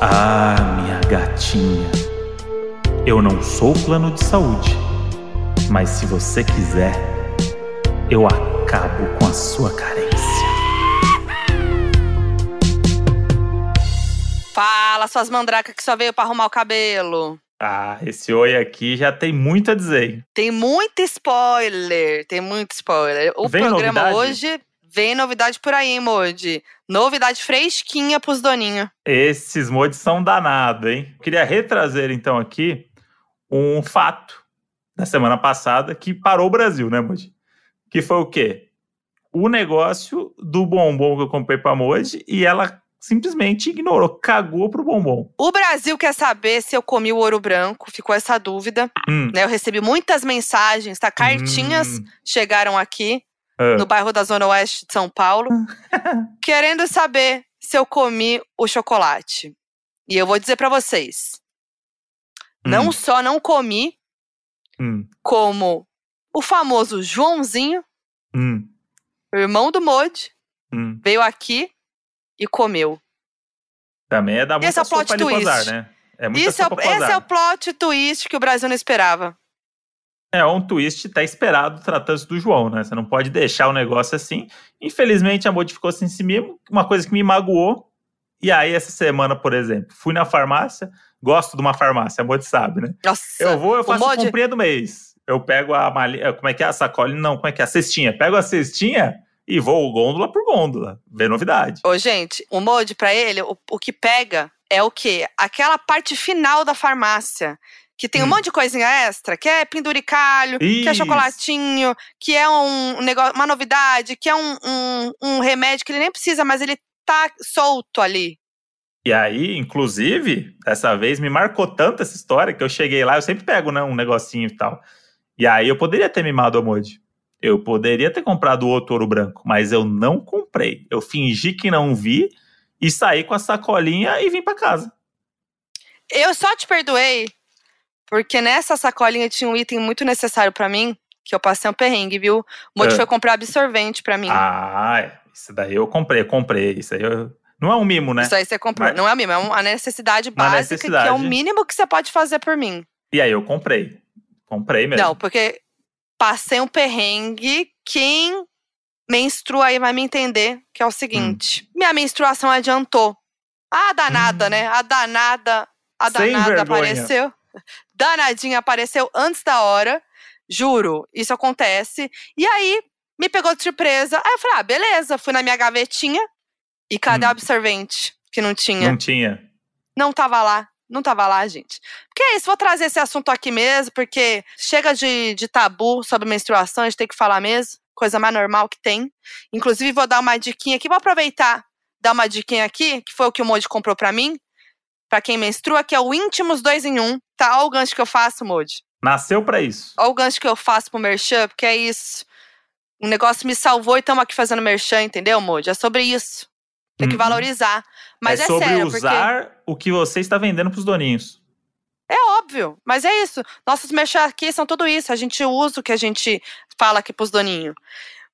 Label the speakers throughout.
Speaker 1: Ah, minha gatinha. Eu não sou plano de saúde, mas se você quiser, eu acabo com a sua carência.
Speaker 2: Fala, suas mandracas que só veio pra arrumar o cabelo.
Speaker 1: Ah, esse oi aqui já tem muito a dizer.
Speaker 2: Tem muito spoiler, tem muito spoiler. O
Speaker 1: Vem
Speaker 2: programa
Speaker 1: novidade?
Speaker 2: hoje vem novidade por aí, Moji? Novidade fresquinha pros doninhos.
Speaker 1: Esses mods são danados, hein? Queria retrazer então aqui um fato da semana passada que parou o Brasil, né, Moji? Que foi o quê? O negócio do bombom que eu comprei pra Moji e ela simplesmente ignorou, cagou pro bombom.
Speaker 2: O Brasil quer saber se eu comi o ouro branco, ficou essa dúvida.
Speaker 1: Hum,
Speaker 2: Né? Eu recebi muitas mensagens, tá? Cartinhas
Speaker 1: hum,
Speaker 2: chegaram aqui
Speaker 1: ah.
Speaker 2: no bairro da Zona Oeste de São Paulo, querendo saber se eu comi o chocolate. E eu vou dizer pra vocês, não
Speaker 1: Hum,
Speaker 2: só não comi,
Speaker 1: hum,
Speaker 2: como o famoso Joãozinho,
Speaker 1: hum,
Speaker 2: irmão do Modi,
Speaker 1: hum.
Speaker 2: veio aqui e comeu.
Speaker 1: Também é dar muita
Speaker 2: Esse é o plot twist.
Speaker 1: né? É muita
Speaker 2: Isso é, esse é o plot twist que o Brasil não esperava.
Speaker 1: É um twist tá esperado tratando-se do João, né? Você não pode deixar o negócio assim. Infelizmente, a modificou-se em si mesmo, uma coisa que me magoou. E aí, essa semana, por exemplo, fui na farmácia, gosto de uma farmácia, a Modi sabe, né?
Speaker 2: Nossa,
Speaker 1: Eu vou, eu faço a
Speaker 2: Modi-
Speaker 1: comprinha do mês. Eu pego a malha, como é que é a sacola? Não, como é que é? A cestinha. Pego a cestinha e vou gôndola por gôndola, ver novidade.
Speaker 2: Ô, gente, o Modi, pra ele, o, o que pega é o quê? Aquela parte final da farmácia. Que tem um
Speaker 1: Hum.
Speaker 2: monte de coisinha extra, que é penduricalho, que é
Speaker 1: Isso.
Speaker 2: chocolatinho, que é um negócio, uma novidade, que é um, um, um remédio que ele nem precisa, mas ele tá solto ali.
Speaker 1: E aí, inclusive, dessa vez me marcou tanto essa história que eu cheguei lá, eu sempre pego, né, um negocinho e tal. E aí eu poderia ter mimado a Modi. Eu poderia ter comprado outro ouro branco, mas eu não comprei. Eu fingi que não vi e saí com a sacolinha e vim pra casa.
Speaker 2: Eu só te perdoei porque nessa sacolinha tinha um item muito necessário pra mim, que eu passei um perrengue, viu? O Modi
Speaker 1: É.
Speaker 2: foi comprar absorvente pra mim.
Speaker 1: Ah, isso daí eu comprei, eu comprei. Isso aí eu... não é um mimo, né?
Speaker 2: Isso aí você comprou.
Speaker 1: Mas-
Speaker 2: Não é mesmo, é uma necessidade básica, que é
Speaker 1: necessidade.
Speaker 2: o mínimo que você pode fazer por mim.
Speaker 1: E aí eu comprei. Comprei mesmo.
Speaker 2: Não, porque passei um perrengue. Quem menstrua aí vai me entender, que é o seguinte. Minha menstruação adiantou. A danada,
Speaker 1: Hum.
Speaker 2: né? A danada, a danada apareceu. Danadinha apareceu antes da hora. Juro, isso acontece. E aí, me pegou de surpresa. Aí eu falei, ah, beleza. Fui na minha gavetinha. E cadê
Speaker 1: Hum.
Speaker 2: o absorvente? Que não tinha.
Speaker 1: Não tinha.
Speaker 2: Não tava lá. Não tava lá, gente. Porque é isso, vou trazer esse assunto aqui mesmo, porque chega de, de tabu sobre menstruação, a gente tem que falar mesmo. Coisa mais normal que tem. Inclusive, vou dar uma diquinha aqui. Vou aproveitar, dar uma diquinha aqui, que foi o que o Modi comprou pra mim. Pra quem menstrua, que é o Íntimos 2 em 1. Tá? Olha o gancho que eu faço, Modi.
Speaker 1: Nasceu pra isso.
Speaker 2: Olha o gancho que eu faço pro Merchan, porque é isso. O negócio me salvou e estamos aqui fazendo Merchan, entendeu, Modi? É sobre isso. Tem que
Speaker 1: Uhum.
Speaker 2: valorizar. Mas
Speaker 1: é
Speaker 2: é,
Speaker 1: sobre
Speaker 2: sério, porque...
Speaker 1: usar o que você está vendendo pros doninhos.
Speaker 2: É óbvio, mas é isso. Nossos merchan aqui são tudo isso. A gente usa o que a gente fala aqui pros doninhos.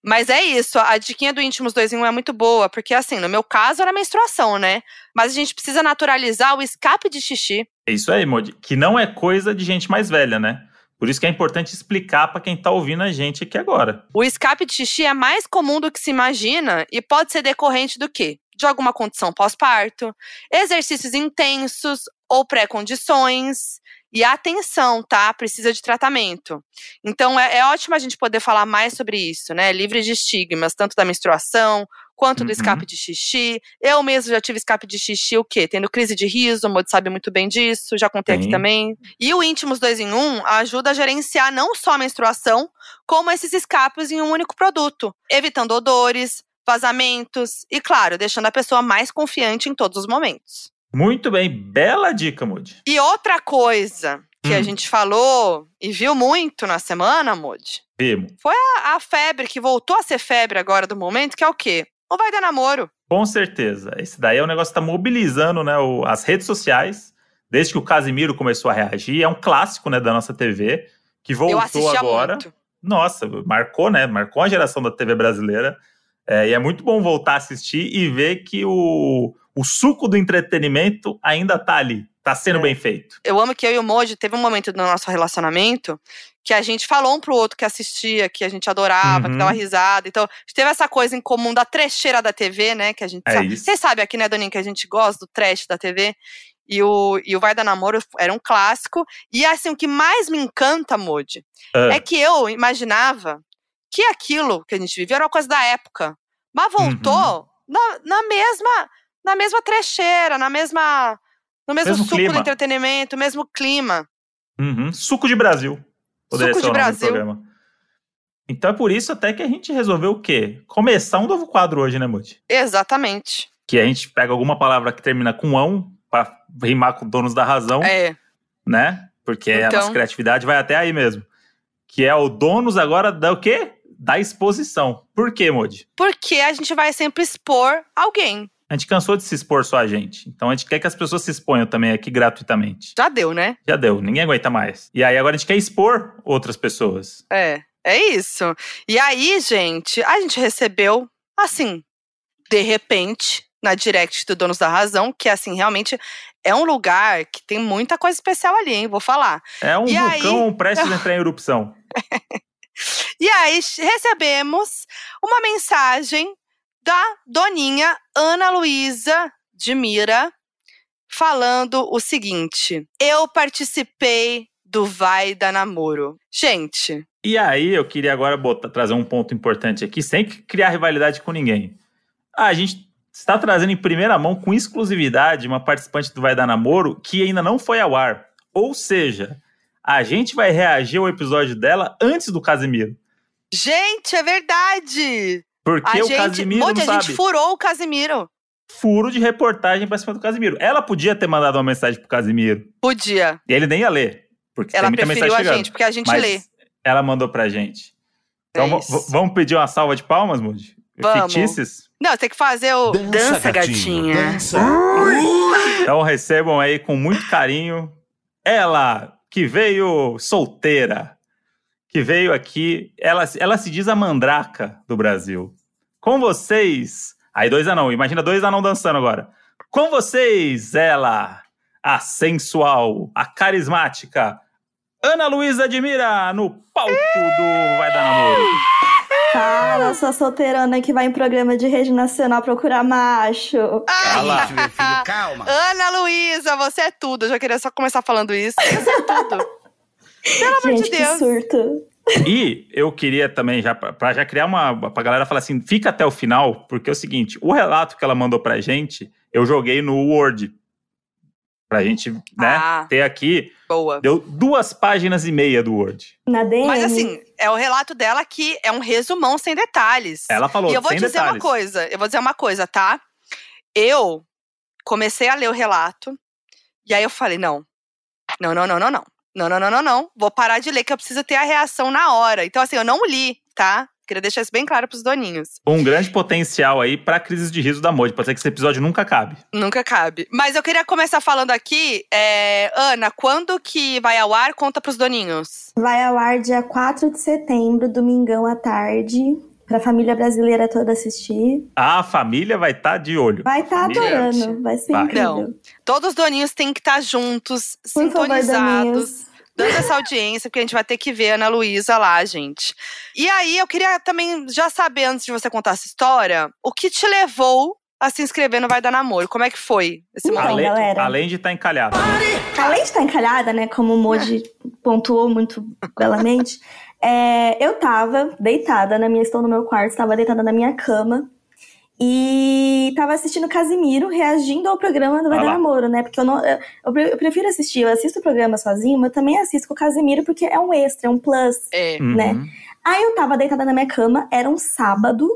Speaker 2: Mas é isso, a diquinha do Íntimos 2 em 1 é muito boa, porque assim, no meu caso era menstruação, né? Mas a gente precisa naturalizar o escape de xixi.
Speaker 1: É isso aí, Modi. Que não é coisa de gente mais velha, né? Por isso que é importante explicar pra quem tá ouvindo a gente aqui agora.
Speaker 2: O escape de xixi é mais comum do que se imagina e pode ser decorrente do quê? De alguma condição pós-parto, exercícios intensos ou pré-condições. E atenção, tá? Precisa de tratamento. Então é, é ótimo a gente poder falar mais sobre isso, né? Livre de estigmas, tanto da menstruação quanto
Speaker 1: Uhum.
Speaker 2: do escape de xixi. Eu mesmo já tive escape de xixi, o quê? Tendo crise de riso, o Modi sabe muito bem disso, já contei aqui
Speaker 1: Sim.
Speaker 2: também. E o Íntimos 2 em 1 ajuda a gerenciar não só a menstruação, como esses escapes em um único produto, evitando odores, vazamentos e, claro, deixando a pessoa mais confiante em todos os momentos.
Speaker 1: Muito bem, bela dica, Modi.
Speaker 2: E outra coisa que a
Speaker 1: Hum.
Speaker 2: gente falou e viu muito na semana, Modi,
Speaker 1: Vimo.
Speaker 2: a, a febre que voltou a ser febre agora do momento, que é o quê? Não vai dar namoro.
Speaker 1: Com certeza. Esse daí é um negócio que tá mobilizando né, o- as redes sociais. Desde que o Casimiro começou a reagir. É um clássico né, da nossa TV, que voltou agora.
Speaker 2: muito.
Speaker 1: Nossa, marcou, né? Marcou a geração da TV brasileira. É, e é muito bom voltar a assistir e ver que o, o suco do entretenimento ainda tá ali. Tá sendo
Speaker 2: É.
Speaker 1: bem feito.
Speaker 2: Eu amo que eu e o Moji teve um momento no nosso relacionamento que a gente falou um pro outro que assistia, que a gente adorava, que
Speaker 1: Uhum.
Speaker 2: dava risada. Então, a gente teve essa coisa em comum da trecheira da TV, né? Que a gente
Speaker 1: É
Speaker 2: sabe.
Speaker 1: isso.
Speaker 2: Vocês sabem aqui, né, Doninho, que a gente gosta do trash da TV. E o, e o Vai Dar Namoro era um clássico. E assim, o que mais me encanta, Moji,
Speaker 1: Ah,
Speaker 2: é que eu imaginava que aquilo que a gente vivia era uma coisa da época. Mas voltou
Speaker 1: Uhum.
Speaker 2: na, na mesma na mesma trecheira, na mesma no mesmo,
Speaker 1: Mesmo
Speaker 2: suco
Speaker 1: clima.
Speaker 2: do entretenimento, mesmo clima.
Speaker 1: uhum. Suco de Brasil. Poderia
Speaker 2: Suco de Brasil.
Speaker 1: Então é por isso até que a gente resolveu o quê? Começar um novo quadro hoje, né, Muti?
Speaker 2: Exatamente.
Speaker 1: Que a gente pega alguma palavra que termina com ão pra rimar com donos da razão,
Speaker 2: É.
Speaker 1: né? Porque a
Speaker 2: Então.
Speaker 1: nossa criatividade vai até aí mesmo. Que é o donos agora da o quê? Da exposição. Por quê, Modi?
Speaker 2: Porque a gente vai sempre expor alguém.
Speaker 1: A gente cansou de se expor só a gente. Então a gente quer que as pessoas se exponham também aqui gratuitamente.
Speaker 2: Já deu, né?
Speaker 1: Já deu, ninguém aguenta mais. E aí agora a gente quer expor outras pessoas.
Speaker 2: É. É isso. E aí, gente, a gente recebeu, assim, de repente, na direct do Donos da Razão, que, assim, realmente é um lugar que tem muita coisa especial ali, hein? Vou falar.
Speaker 1: É um
Speaker 2: E aí-
Speaker 1: vulcão prestes a entrar em erupção.
Speaker 2: E aí recebemos uma mensagem da doninha Ana Luísa de Mira falando o seguinte: Eu participei do Vai da Namoro. Gente,
Speaker 1: E aí eu queria agora botar, trazer um ponto importante aqui, sem criar rivalidade com ninguém. Ah, a gente está trazendo em primeira mão, com exclusividade, uma participante do Vai Dar Namoro que ainda não foi ao ar. Ou seja, a gente vai reagir ao episódio dela antes do Casimiro.
Speaker 2: gente, é verdade!
Speaker 1: Porque
Speaker 2: a
Speaker 1: o
Speaker 2: gente,
Speaker 1: Casimiro
Speaker 2: Monte,
Speaker 1: não
Speaker 2: a gente
Speaker 1: sabe.
Speaker 2: furou o Casimiro.
Speaker 1: Furo de reportagem pra cima do Casimiro. Ela podia ter mandado uma mensagem pro Casimiro.
Speaker 2: Podia.
Speaker 1: E ele nem ia ler. Porque
Speaker 2: Ela
Speaker 1: tem muita
Speaker 2: preferiu
Speaker 1: mensagem
Speaker 2: a gente, porque a gente
Speaker 1: Mas
Speaker 2: lê.
Speaker 1: ela mandou pra gente. Então
Speaker 2: É
Speaker 1: vamos pedir uma salva de palmas, Moody?
Speaker 2: Vamos.
Speaker 1: Fictícias?
Speaker 2: Não, tem que fazer o Dança, Gatinha.
Speaker 3: Dança.
Speaker 1: Então recebam aí com muito carinho ela que veio solteira, que veio aqui, ela, ela se diz a mandraca do Brasil. Com vocês, aí dois anão, imagina dois anão dançando agora. Com vocês, ela, a sensual, a carismática, Ana Luísa Admira, no palco do Vai Dar Namoro.
Speaker 4: Cara, sou a solteirona que vai em programa de rede nacional procurar macho.
Speaker 3: Isso, meu filho, calma.
Speaker 2: Ana Luísa, você é tudo. Eu já queria só começar falando isso. Você é tudo. Pelo amor
Speaker 4: Gente,
Speaker 2: de
Speaker 4: que
Speaker 2: Deus.
Speaker 4: surto.
Speaker 1: E eu queria também, já pra já criar uma. pra galera falar assim, fica até o final, porque é o seguinte: o relato que ela mandou pra gente, eu joguei no Word. Pra gente, né,
Speaker 2: Ah.
Speaker 1: ter aqui.
Speaker 2: Boa.
Speaker 1: Deu duas páginas e meia do Word.
Speaker 4: Na DM.
Speaker 2: Mas assim, é o relato dela que é um resumão sem detalhes.
Speaker 1: Ela falou,
Speaker 2: e eu vou dizer
Speaker 1: detalhes.
Speaker 2: uma coisa, eu vou dizer uma coisa, tá? Eu comecei a ler o relato, e aí eu falei, não. Não, não, não, não, não. Não, não, não, não, não. Vou parar de ler, que eu preciso ter a reação na hora. Então, assim, eu não li, tá? Queria deixar isso bem claro pros doninhos.
Speaker 1: Um grande potencial aí pra crise de riso da Moody. Pode ser que esse episódio nunca acabe.
Speaker 2: Nunca cabe. Mas eu queria começar falando aqui, é, Ana, quando que vai ao ar? Conta pros doninhos.
Speaker 4: Vai ao ar dia 4 de setembro, domingão à tarde, pra família brasileira toda assistir.
Speaker 1: A família vai estar de olho.
Speaker 4: Vai estar
Speaker 1: Família.
Speaker 4: adorando, vai ser
Speaker 1: Vai.
Speaker 4: incrível.
Speaker 2: Não. Todos os doninhos têm que estar juntos,
Speaker 4: Por favor,
Speaker 2: sintonizados.
Speaker 4: Daninhos.
Speaker 2: dando essa audiência, porque a gente vai ter que ver a Ana Luísa lá, gente. E aí, eu queria também já saber, antes de você contar essa história, o que te levou a se inscrever no Vai Dar Namoro? Como é que foi esse
Speaker 4: Então,
Speaker 2: momento?
Speaker 1: além,
Speaker 4: galera.
Speaker 1: além de estar encalhado.
Speaker 4: Além de estar encalhada, né, como o Moji pontuou muito belamente, é, eu tava deitada na minha, estou no meu quarto, estava deitada na minha cama e tava assistindo Casimiro reagindo ao programa do Vai
Speaker 1: Ah
Speaker 4: Dar. Namoro, né? Porque eu, não, eu, eu pre- eu prefiro assistir, eu assisto o programa sozinho, mas eu também assisto com o Casimiro porque é um extra, é um plus.
Speaker 2: É.
Speaker 1: Uhum.
Speaker 4: né? Aí eu tava deitada na minha cama, era um sábado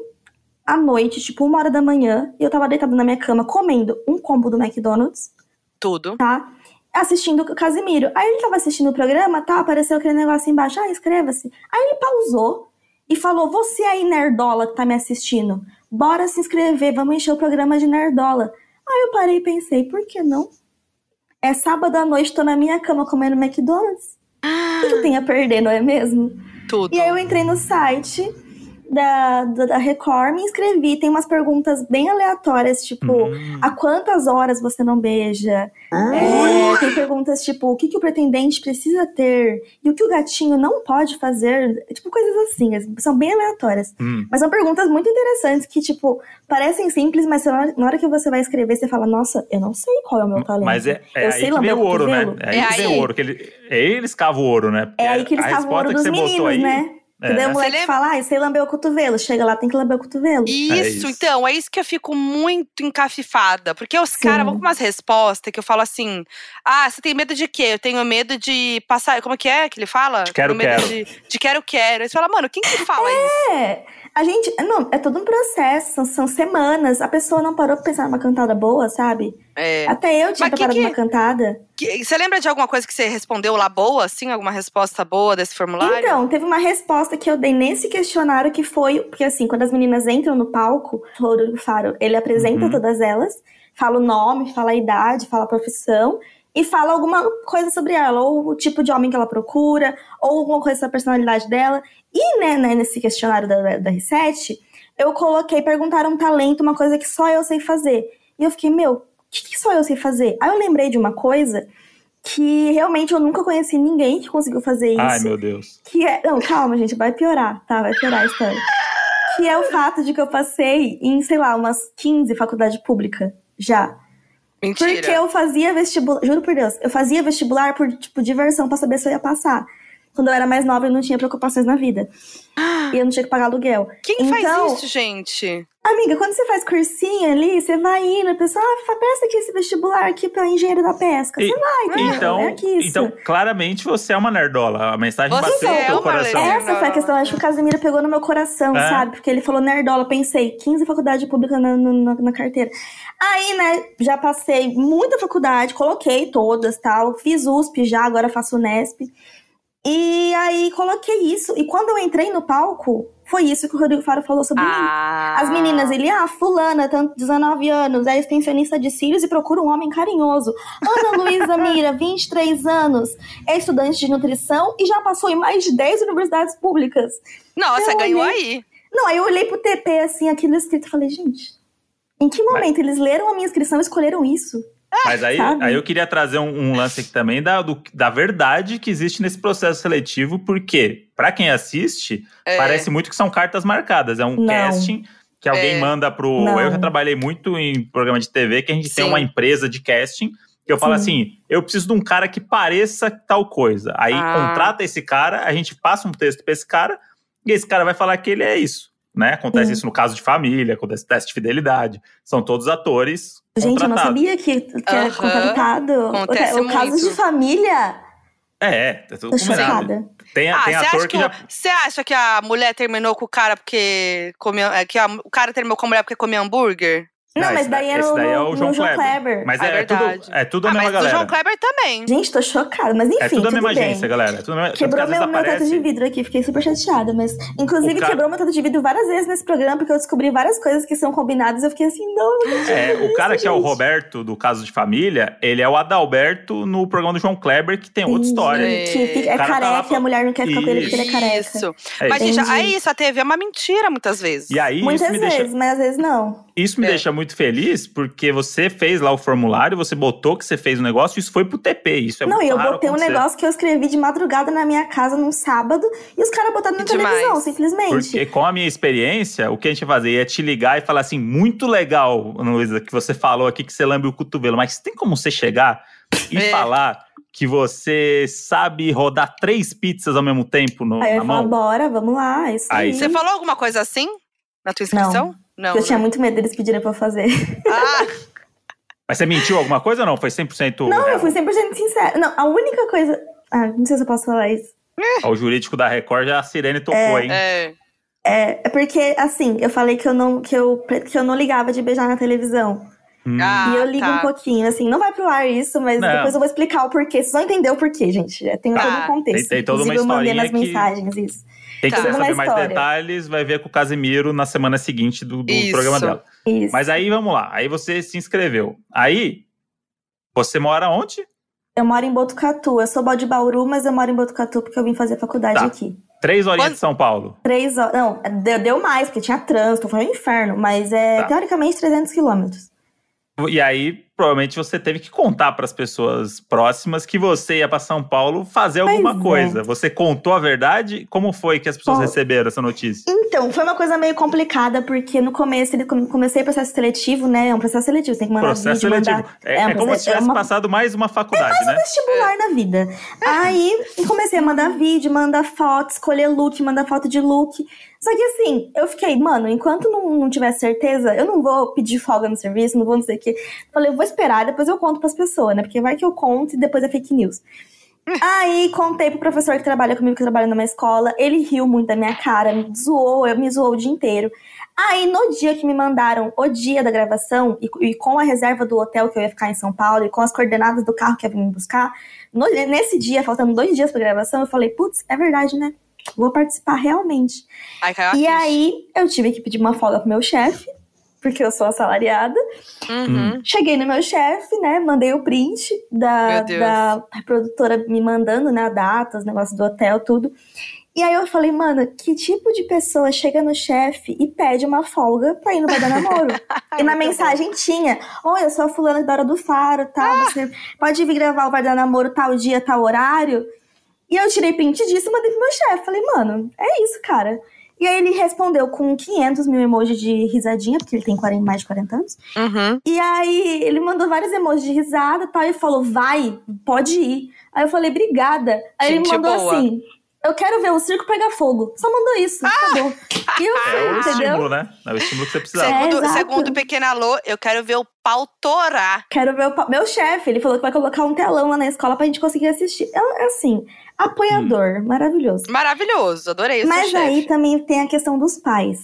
Speaker 4: à noite, tipo uma hora da manhã, e eu tava deitada na minha cama comendo um combo do McDonald's
Speaker 2: Tudo.
Speaker 4: tá? Assistindo o Casimiro. Aí ele tava assistindo o programa, tá? Apareceu aquele negócio embaixo, ah, inscreva-se. Aí ele pausou e falou: Você aí, nerdola que tá me assistindo, bora se inscrever, vamos encher o programa de nerdola. Aí eu parei e pensei: Por que não? É sábado à noite, tô na minha cama comendo McDonald's. O que, que eu tenho a perder, não é mesmo?
Speaker 2: Tudo.
Speaker 4: E aí eu entrei no site da, da, da Record, me inscrevi. Tem umas perguntas bem aleatórias, tipo,
Speaker 1: Hum.
Speaker 4: há quantas horas você não beija? É, tem perguntas tipo, o que, que o pretendente precisa ter? E o que o gatinho não pode fazer? Tipo, coisas assim, são bem aleatórias.
Speaker 1: Hum.
Speaker 4: Mas são perguntas muito interessantes que, tipo, parecem simples, mas na hora- que você vai escrever, você fala, nossa, eu não sei qual é o meu talento.
Speaker 1: Mas é, é
Speaker 4: Eu
Speaker 1: aí
Speaker 4: sei
Speaker 1: que vem o ouro, né? É aí
Speaker 2: É
Speaker 1: que vem
Speaker 2: aí.
Speaker 1: o ouro. Que ele, é aí eles cavam o ouro, né? Porque
Speaker 4: É aí que eles
Speaker 1: a
Speaker 4: cavam o ouro
Speaker 1: resposta
Speaker 4: dos meninos,
Speaker 1: aí,
Speaker 4: né?
Speaker 1: É.
Speaker 4: Daí o
Speaker 1: Você
Speaker 4: moleque
Speaker 2: lembra-
Speaker 4: fala, ah, eu sei lamber o cotovelo. Chega lá, tem que lamber o cotovelo.
Speaker 2: Isso,
Speaker 1: É isso.
Speaker 2: então, é isso que eu fico muito encafifada. Porque os caras vão com umas respostas que eu falo assim: ah, você tem medo de quê? Eu tenho medo de passar. Como é que é que ele fala?
Speaker 1: De quero,
Speaker 2: Tenho medo
Speaker 1: quero.
Speaker 2: De, de quero, quero. Aí você fala, mano, quem que fala isso?
Speaker 4: A gente. Não, é todo um processo, são, são semanas. A pessoa não parou pra pensar numa cantada boa, sabe?
Speaker 2: É.
Speaker 4: Até eu tinha
Speaker 2: Mas
Speaker 4: preparado
Speaker 2: que-
Speaker 4: uma cantada.
Speaker 2: Que- Você lembra de alguma coisa que você respondeu lá boa, assim? Alguma resposta boa desse formulário?
Speaker 4: Então, teve uma resposta que eu dei nesse questionário que foi. Porque assim, quando as meninas entram no palco, o Rodrigo Faro, ele apresenta
Speaker 1: Uhum.
Speaker 4: todas elas, fala o nome, fala a idade, fala a profissão. E fala alguma coisa sobre ela, ou o tipo de homem que ela procura, ou alguma coisa sobre a personalidade dela. E né, né, nesse questionário da, da R7, eu coloquei, perguntaram um talento, uma coisa que só eu sei fazer. E eu fiquei, meu, o que, que só eu sei fazer? Aí eu lembrei de uma coisa que realmente eu nunca conheci ninguém que conseguiu fazer isso.
Speaker 1: Ai, meu Deus.
Speaker 4: Que é. Não, calma, gente, vai piorar, tá? Vai piorar a história. Que é o fato de que eu passei em, sei lá, umas 15 faculdade pública já.
Speaker 2: Mentira.
Speaker 4: Porque eu fazia vestibular, juro por Deus, eu fazia vestibular por, tipo, diversão pra saber se eu ia passar. Quando eu era mais nova, eu não tinha preocupações na vida. E eu não tinha que pagar aluguel.
Speaker 2: Quem
Speaker 4: Então-
Speaker 2: faz isso, gente?
Speaker 4: Amiga, quando você faz cursinho ali, você vai indo, a pessoa, ah, presta aqui esse vestibular aqui pra engenheiro da pesca.
Speaker 1: E-
Speaker 4: Você vai, entendeu?
Speaker 1: Então,
Speaker 4: é aqui isso.
Speaker 1: então, claramente você é uma nerdola. A mensagem
Speaker 2: Você
Speaker 1: bateu no
Speaker 2: é
Speaker 1: teu
Speaker 2: uma
Speaker 1: coração.
Speaker 4: Essa foi a questão, acho que o Casimiro pegou no meu coração,
Speaker 1: É?
Speaker 4: sabe? Porque ele falou nerdola, pensei, 15 faculdade pública na, na, na carteira. Aí, né, já passei muita faculdade, coloquei todas, tal, fiz USP já, agora faço Unesp. E aí coloquei isso, e quando eu entrei no palco, foi isso que o Rodrigo Faro falou sobre mim.
Speaker 2: Ah.
Speaker 4: As meninas, ele, ah, fulana, tem 19 anos, é extensionista de cílios e procura um homem carinhoso. Ana Luísa Mira, 23 anos, é estudante de nutrição e já passou em mais de 10 universidades públicas.
Speaker 2: Nossa,
Speaker 4: Eu
Speaker 2: ganhou
Speaker 4: olhei-
Speaker 2: aí.
Speaker 4: Não, aí eu olhei pro TP, assim, aquilo escrito, e falei, gente, em que momento eles leram a minha inscrição e escolheram isso?
Speaker 1: Mas aí,
Speaker 4: Sabe?
Speaker 1: aí eu queria trazer um, um lance aqui também da, do- da verdade que existe nesse processo seletivo, porque, pra quem assiste,
Speaker 2: É.
Speaker 1: parece muito que são cartas marcadas. É um
Speaker 4: Não.
Speaker 1: casting que alguém
Speaker 2: É.
Speaker 1: manda pro.
Speaker 4: Não.
Speaker 1: Eu já trabalhei muito em programa de TV, que a gente tem
Speaker 2: Sim.
Speaker 1: uma empresa de casting. Que eu falo
Speaker 4: Sim.
Speaker 1: assim, eu preciso de um cara que pareça tal coisa. Aí
Speaker 2: Ah.
Speaker 1: contrata esse cara, a gente passa um texto pra esse cara, e esse cara vai falar que ele é isso. Né? Acontece
Speaker 4: Sim.
Speaker 1: isso no caso de família, acontece teste de fidelidade. São todos atores
Speaker 4: Gente, eu não sabia que, que era
Speaker 2: Aham.
Speaker 4: contratado.
Speaker 2: Acontece
Speaker 4: o caso
Speaker 2: muito.
Speaker 4: de família,
Speaker 1: É, é, tá tudo
Speaker 4: tô
Speaker 1: combinado. Tem,
Speaker 2: Ah,
Speaker 1: tem ator
Speaker 2: acha,
Speaker 1: que
Speaker 2: que
Speaker 1: já.
Speaker 2: o- você acha que a mulher terminou com o cara porque comia, é, que a- o cara terminou com a mulher porque comia hambúrguer?
Speaker 4: Não, mas daí
Speaker 1: da-
Speaker 4: é no,
Speaker 1: daí é o João
Speaker 4: João
Speaker 1: Kleber.
Speaker 4: Kleber.
Speaker 1: Mas
Speaker 2: Ah,
Speaker 1: é,
Speaker 2: é
Speaker 1: tudo,
Speaker 2: verdade.
Speaker 1: é tudo a
Speaker 2: ah,
Speaker 1: mesma
Speaker 2: mas do
Speaker 1: galera.
Speaker 2: João Kleber também.
Speaker 4: Gente, tô chocada, mas enfim,
Speaker 1: é tudo a mesma
Speaker 4: bem.
Speaker 1: agência, galera. É tudo a mesma, tanto que
Speaker 4: Quebrou meu, meu teto de vidro aqui, fiquei super chateada, mas inclusive
Speaker 1: O cara-
Speaker 4: quebrou meu teto de vidro várias vezes nesse programa, porque eu descobri várias coisas que são combinadas e eu fiquei assim, não, não
Speaker 1: É, o cara que é o. Roberto do caso de família, ele é o Adalberto no programa do João Kleber, que tem outra
Speaker 4: Entendi.
Speaker 1: história.
Speaker 2: É.
Speaker 4: Que fica- é
Speaker 1: O cara tá lá
Speaker 4: careca e a mulher não quer ficar com ele porque ele é careca.
Speaker 2: Isso.
Speaker 1: É
Speaker 2: Mas, gente, aí isso, a TV é uma mentira muitas vezes.
Speaker 1: E aí,
Speaker 4: Muitas vezes, mas às vezes não.
Speaker 1: Isso me
Speaker 2: É.
Speaker 1: deixa muito feliz, porque você fez lá o formulário, você botou que você fez o negócio, isso foi pro TP. Isso é
Speaker 4: não,
Speaker 1: muito
Speaker 4: e eu botei um
Speaker 1: acontecer.
Speaker 4: negócio que eu escrevi de madrugada na minha casa num sábado e os caras botaram na
Speaker 2: demais.
Speaker 4: televisão, simplesmente.
Speaker 1: Porque com a minha experiência, o que a gente ia fazer ia te ligar e falar assim: muito legal, Luísa, que você falou aqui que você lambe o cotovelo, mas tem como você chegar e
Speaker 2: É.
Speaker 1: falar que você sabe rodar três pizzas ao mesmo tempo no-
Speaker 4: Aí eu
Speaker 1: na
Speaker 4: ia falar,
Speaker 1: mão?
Speaker 4: bora, vamos lá, isso
Speaker 1: Aí
Speaker 4: aí.
Speaker 2: Você falou alguma coisa assim na tua inscrição? Não.
Speaker 4: Eu tinha
Speaker 2: né?
Speaker 4: muito medo deles pedirem pra eu fazer.
Speaker 2: Ah,
Speaker 1: Mas você mentiu alguma coisa ou não? Foi 100%
Speaker 4: Não,
Speaker 1: real?
Speaker 4: eu fui 100% sincera. Não, a única coisa... Ah, não sei se eu posso falar isso.
Speaker 1: Ó, O jurídico da Record já a sirene tocou, hein?
Speaker 2: é.
Speaker 4: É, é porque, assim, eu falei que eu não, que eu, que eu não ligava de beijar na televisão.
Speaker 1: Hum.
Speaker 2: Ah,
Speaker 4: e eu ligo
Speaker 2: tá.
Speaker 4: um pouquinho, assim, não vai pro ar isso, mas
Speaker 1: Não.
Speaker 4: depois eu vou explicar o porquê. Vocês vão entender o porquê, gente. É, Tem
Speaker 2: Tá.
Speaker 4: todo um contexto.
Speaker 1: Tem- tem toda uma
Speaker 4: Inclusive, eu mandei nas
Speaker 1: que-
Speaker 4: mensagens, isso.
Speaker 1: Quem
Speaker 2: Tá.
Speaker 1: quiser
Speaker 4: uma
Speaker 1: saber mais detalhes, vai ver com o Casimiro na semana seguinte do, do
Speaker 2: Isso.
Speaker 1: programa dela.
Speaker 4: Isso.
Speaker 1: Mas aí, vamos lá. Aí você se inscreveu. Aí, você mora onde?
Speaker 4: Eu moro em Botucatu. Eu sou bode Bauru, mas eu moro em Botucatu porque eu vim fazer faculdade
Speaker 1: Tá.
Speaker 4: aqui.
Speaker 1: Três horinhas
Speaker 2: Quando-
Speaker 1: de São Paulo.
Speaker 4: Três horas. Não, deu, deu mais, porque tinha trânsito, foi um inferno. Mas é,
Speaker 1: Tá.
Speaker 4: teoricamente, 300 quilômetros.
Speaker 1: E aí, provavelmente você teve que contar para as pessoas próximas que você ia para São Paulo fazer
Speaker 4: Pois
Speaker 1: alguma
Speaker 4: é.
Speaker 1: coisa. Você contou a verdade? Como foi que as pessoas
Speaker 4: Bom,
Speaker 1: receberam essa notícia?
Speaker 4: Então, foi uma coisa meio complicada, porque no começo ele come- comecei o processo seletivo, né? É um processo seletivo, você tem que mandar
Speaker 1: Processo
Speaker 4: vídeo,
Speaker 1: seletivo.
Speaker 4: mandar...
Speaker 1: É, é
Speaker 4: um
Speaker 1: como se tivesse
Speaker 4: uma-
Speaker 1: passado mais uma faculdade, né?
Speaker 4: vestibular na vida. Aí comecei a mandar vídeo, mandar foto, escolher look, mandar foto de look. Só que assim, eu fiquei, mano, enquanto não, não tiver certeza, eu não vou pedir folga no serviço, não vou não sei o quê. Falei, eu vou esperar, depois eu conto pras pessoas, né? Porque vai que eu conto e depois é fake news. Aí contei pro professor que trabalha comigo, que trabalha numa escola. Ele riu muito da minha cara, me zoou, eu me zoou o dia inteiro. Aí, no dia que me mandaram o dia da gravação, e, e com a reserva do hotel que eu ia ficar em São Paulo, e com as coordenadas do carro que ia vir me buscar, no- nesse dia, faltando dois dias pra gravação, eu falei, putz, é verdade, né? Vou participar realmente.
Speaker 2: Aí caiu a
Speaker 4: e aí, eu tive que pedir uma folga pro meu chefe, porque eu sou assalariada.
Speaker 2: Uhum.
Speaker 4: Cheguei no meu chefe, né? Mandei o print da, da produtora me mandando, né? A data, os negócios do hotel, tudo. E aí eu falei, mano, que tipo de pessoa chega no chefe e pede uma folga pra ir no Vai Dar Namoro? e na mensagem tinha, oi, eu sou a fulana da hora do faro, tal,
Speaker 2: Ah!
Speaker 4: você pode vir gravar o Vai Dar Namoro tal dia, tal horário? E eu tirei print disso e mandei pro meu chefe. Falei, mano, é isso, cara. E aí ele respondeu com 500 mil emojis de risadinha, porque ele tem 40, mais de 40 anos.
Speaker 2: Uhum.
Speaker 4: E aí ele mandou vários emojis de risada e tal, e falou, vai, pode ir. Aí eu falei, obrigada. Aí ele
Speaker 2: Gente
Speaker 4: mandou
Speaker 2: boa.
Speaker 4: assim, eu quero ver o circo pegar fogo. Só mandou isso, acabou. E eu
Speaker 1: É o
Speaker 4: entendeu?
Speaker 1: estímulo, né? É o estímulo que você precisava.
Speaker 4: É,
Speaker 2: Segundo,
Speaker 4: exato.
Speaker 2: segundo o Pequeno Alô, eu quero ver o pau torar.
Speaker 4: Quero ver o pa- meu chefe, ele falou que vai colocar um telão lá na escola pra gente conseguir assistir. É assim, apoiador, maravilhoso.
Speaker 2: Maravilhoso, adorei o
Speaker 4: Mas aí
Speaker 2: chefe.
Speaker 4: também tem a questão dos pais,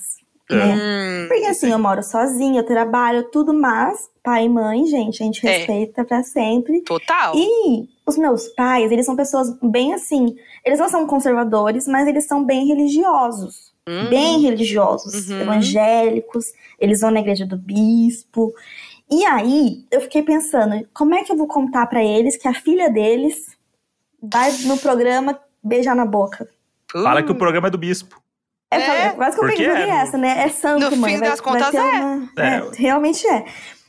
Speaker 1: É.
Speaker 4: né?
Speaker 2: Hum,
Speaker 4: Porque assim, eu moro sozinha, eu trabalho, tudo, mas pai e mãe, gente, a gente
Speaker 2: É.
Speaker 4: respeita pra sempre.
Speaker 2: total.
Speaker 4: E os meus pais, eles são pessoas bem assim. Eles não são conservadores, mas eles são bem religiosos.
Speaker 2: Hum.
Speaker 4: Bem religiosos,
Speaker 2: Uhum.
Speaker 4: evangélicos. Eles vão na igreja do bispo. E aí, eu fiquei pensando, como é que eu vou contar pra eles que a filha deles vai no programa beijar na boca?
Speaker 1: Fala que o programa é do bispo.
Speaker 4: É,
Speaker 2: É,
Speaker 4: quase que eu
Speaker 1: porque
Speaker 4: peguei
Speaker 1: é,
Speaker 4: essa, né? É santo,
Speaker 2: no
Speaker 4: mãe.
Speaker 2: fim
Speaker 4: vai,
Speaker 2: das
Speaker 4: vai
Speaker 2: contas, é.
Speaker 4: uma-
Speaker 1: É.
Speaker 4: é, Realmente é.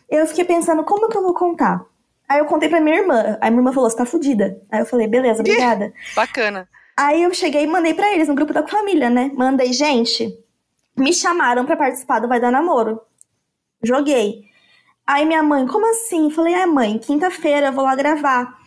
Speaker 4: Eu fiquei pensando, como que eu vou contar? Aí eu contei pra minha irmã. Aí minha irmã falou, você tá fudida. Aí eu falei, beleza, obrigada.
Speaker 2: Bacana.
Speaker 4: Aí eu cheguei e mandei pra eles no grupo da família, né? Mandei, gente, me chamaram pra participar do Vai Dar Namoro. Joguei. Aí minha mãe, como assim? Falei, é mãe, quinta-feira eu vou lá gravar.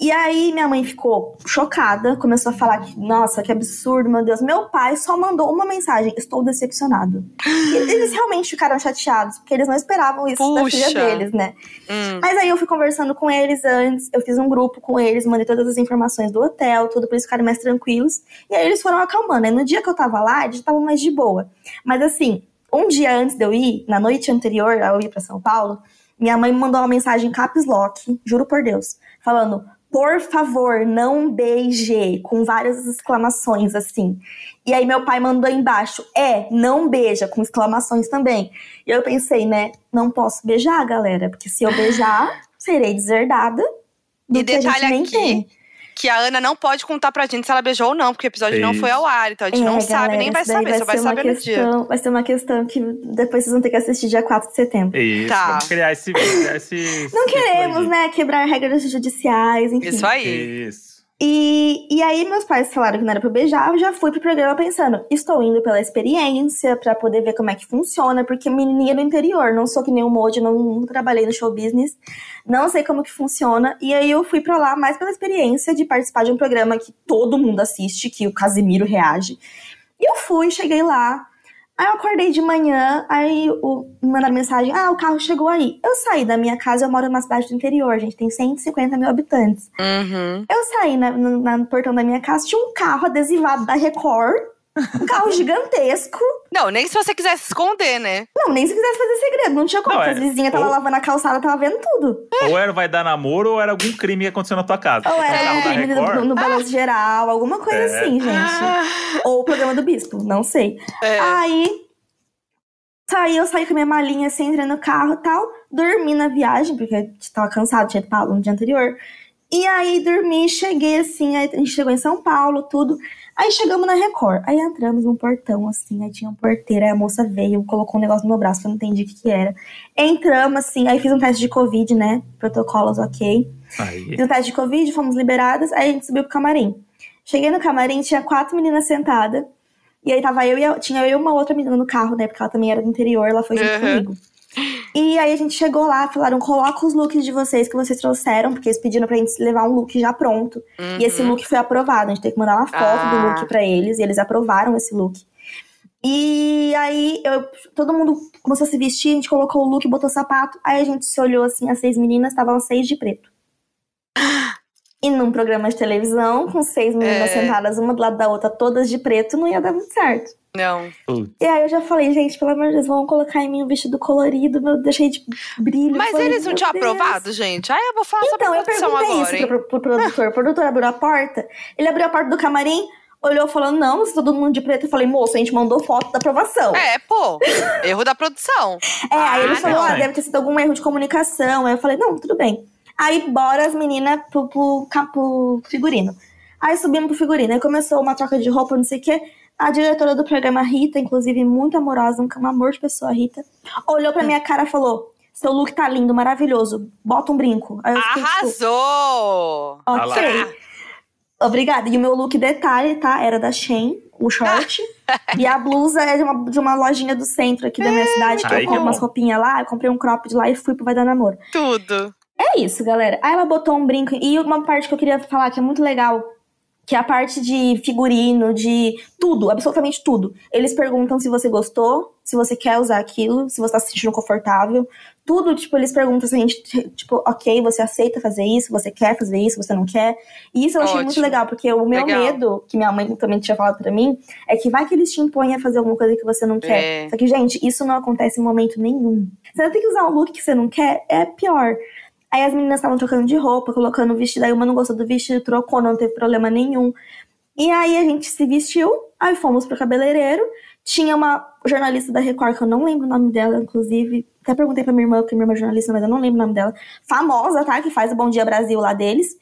Speaker 4: E aí minha mãe ficou chocada, começou a falar que, nossa, que absurdo, meu Deus. Meu pai só mandou uma mensagem, estou decepcionado. E eles realmente ficaram chateados, porque eles não esperavam isso da filha
Speaker 2: Puxa.
Speaker 4: deles, né?
Speaker 2: Hum.
Speaker 4: Mas aí eu fui conversando com eles antes, eu fiz um grupo com eles, mandei todas as informações do hotel, tudo pra eles ficarem mais tranquilos. E aí eles foram acalmando. Aí no dia que eu tava lá, eles estavam mais de boa. Mas assim, um dia antes de eu ir, na noite anterior a eu ir pra São Paulo, minha mãe me mandou uma mensagem em caps lock, juro por Deus, falando: por favor, não beije, com várias exclamações assim. E aí meu pai mandou embaixo, é, não beija, com exclamações também. E eu pensei, né, não posso beijar, galera, porque se eu beijar, serei deserdada do
Speaker 2: E
Speaker 4: que a gente
Speaker 2: detalhe
Speaker 4: nem
Speaker 2: aqui,
Speaker 4: tem.
Speaker 2: Que a Ana não pode contar pra gente se ela beijou ou não, porque o episódio não
Speaker 1: Isso.
Speaker 2: foi ao ar, então a gente
Speaker 4: É,
Speaker 2: não sabe, nem
Speaker 4: galera,
Speaker 2: vai saber, só vai
Speaker 4: ser uma
Speaker 2: saber no dia.
Speaker 4: questão, Vai ser uma questão que depois vocês vão ter que assistir dia 4 de setembro.
Speaker 1: Isso,
Speaker 2: Tá.
Speaker 1: vamos criar esse. criar esse
Speaker 4: Não
Speaker 1: esse
Speaker 4: queremos, né, quebrar regras judiciais, enfim.
Speaker 2: Isso
Speaker 1: aí.
Speaker 2: aí.
Speaker 1: Isso.
Speaker 4: E, e aí meus pais falaram que não era pra beijar, eu já fui pro programa pensando, estou indo pela experiência, pra poder ver como é que funciona, porque menininha do interior, não sou que nem o Modi, não, não trabalhei no show business, não sei como que funciona, e aí eu fui pra lá mais pela experiência de participar de um programa que todo mundo assiste, que o Casimiro reage. E eu fui, cheguei lá, aí eu acordei de manhã, aí o, me mandaram mensagem, ah, o carro chegou aí. Eu saí da minha casa, eu moro numa cidade do interior, gente tem 150 mil habitantes.
Speaker 2: Uhum.
Speaker 4: Eu saí na- na- no portão da minha casa, tinha um carro adesivado da Record. Um carro gigantesco.
Speaker 2: Não, nem se você quisesse esconder, né?
Speaker 4: Não, nem se quisesse fazer segredo. Não tinha como.
Speaker 1: Não,
Speaker 4: porque
Speaker 1: é.
Speaker 4: As vizinhas tava
Speaker 1: Ou-
Speaker 4: lavando a calçada, tava vendo tudo.
Speaker 1: Ou era vai dar namoro ou era algum crime que aconteceu na tua casa.
Speaker 4: Ou
Speaker 1: O
Speaker 4: era
Speaker 1: carro
Speaker 4: um crime no,
Speaker 1: Record,
Speaker 4: no balanço geral, alguma coisa
Speaker 1: É.
Speaker 4: assim, gente. Ou o programa do bispo, não sei.
Speaker 2: É.
Speaker 4: Aí, saí, eu saí com a minha malinha assim, entrei no carro e tal. Dormi na viagem, porque eu tava cansado, tinha ido pra aula no dia anterior. E aí dormi, cheguei assim, aí a gente chegou em São Paulo, tudo. Aí chegamos na Record. Aí entramos num portão, assim, aí tinha um porteiro, aí a moça veio, colocou um negócio no meu braço, que eu não entendi o que, que era. Entramos, assim, aí fiz um teste de Covid, né? Protocolos ok.
Speaker 1: Aí.
Speaker 4: Fiz um teste de Covid, fomos liberadas, aí a gente subiu pro camarim. Cheguei no camarim, tinha quatro meninas sentadas. E aí tava eu e a- tinha eu e uma outra menina no carro, né? Porque ela também era do interior, ela foi junto
Speaker 2: Uhum.
Speaker 4: comigo. E aí a gente chegou lá, falaram, coloca os looks de vocês que vocês trouxeram, porque eles pediram pra gente levar um look já pronto. E esse
Speaker 2: Uhum.
Speaker 4: look foi aprovado, a gente teve que mandar uma foto do
Speaker 2: Ah.
Speaker 4: look pra eles, e eles aprovaram esse look. E aí eu- todo mundo começou a se vestir, a gente colocou o look, botou sapato, aí a gente se olhou assim, as seis meninas, estavam seis de preto. E num programa de televisão, com seis meninas
Speaker 2: É.
Speaker 4: sentadas uma do lado da outra, todas de preto, não ia dar muito certo.
Speaker 2: Não.
Speaker 1: Putz.
Speaker 4: E aí eu já falei, gente, pelo amor de Deus, vão colocar em mim um vestido colorido, meu, deixei de brilho.
Speaker 2: Mas
Speaker 4: Falei,
Speaker 2: eles não tinham aprovado, gente? Aí eu vou falar sobre
Speaker 4: Então,
Speaker 2: a
Speaker 4: eu
Speaker 2: produção
Speaker 4: perguntei
Speaker 2: agora, hein?
Speaker 4: isso pro, pro produtor. O produtor abriu a porta. Ele abriu a porta do camarim, olhou falando, não, se todo mundo de preto. Eu falei, moço, a gente mandou foto da aprovação.
Speaker 2: É, pô. Erro da produção.
Speaker 4: É, aí ele
Speaker 2: Ah,
Speaker 4: falou,
Speaker 1: não.
Speaker 4: ah, deve ter sido algum erro de comunicação. Aí eu falei, não, tudo bem. Aí, bora as meninas pro, pro, pro figurino. Aí subimos pro figurino. Aí começou uma troca de roupa, não sei o quê. A diretora do programa, Rita, inclusive, muito amorosa, um um amor de pessoa, Rita, olhou pra minha cara e falou: Seu look tá lindo, maravilhoso. Bota um brinco. Aí eu fiquei, tipo,
Speaker 2: Arrasou!
Speaker 1: Ah lá.
Speaker 4: ok. Obrigada. E o meu look detalhe, tá? Era da Shein, o short. e a blusa é de uma, de uma lojinha do centro aqui da minha cidade, que
Speaker 1: Ai,
Speaker 4: eu compro umas roupinhas lá. Eu comprei um cropped lá e fui pro Vai Dar Namoro.
Speaker 2: Tudo.
Speaker 4: É isso, galera. Aí ela botou um brinco. E uma parte que eu queria falar que é muito legal. Que é a parte de figurino, de tudo, absolutamente tudo. Eles perguntam se você gostou, se você quer usar aquilo, se você tá se sentindo confortável. Tudo, tipo, eles perguntam se a gente, tipo, ok, você aceita fazer isso, você quer fazer isso, você não quer. E isso eu achei muito
Speaker 2: Ótimo.
Speaker 4: legal, porque o meu
Speaker 2: Legal.
Speaker 4: medo, que minha mãe também tinha falado pra mim, é que vai que eles te impõem a fazer alguma coisa que você não quer.
Speaker 2: É.
Speaker 4: Só que, gente, isso não acontece em momento nenhum. Você tem que usar um look que você não quer, é pior. Aí as meninas estavam trocando de roupa, colocando o vestido, aí uma não gostou do vestido, trocou, não teve problema nenhum. E aí a gente se vestiu, aí fomos pro cabeleireiro. Tinha uma jornalista da Record, que eu não lembro o nome dela, inclusive. Até perguntei pra minha irmã, porque minha irmã é jornalista, mas eu não lembro o nome dela. Famosa, tá? Que faz o Bom Dia Brasil lá deles.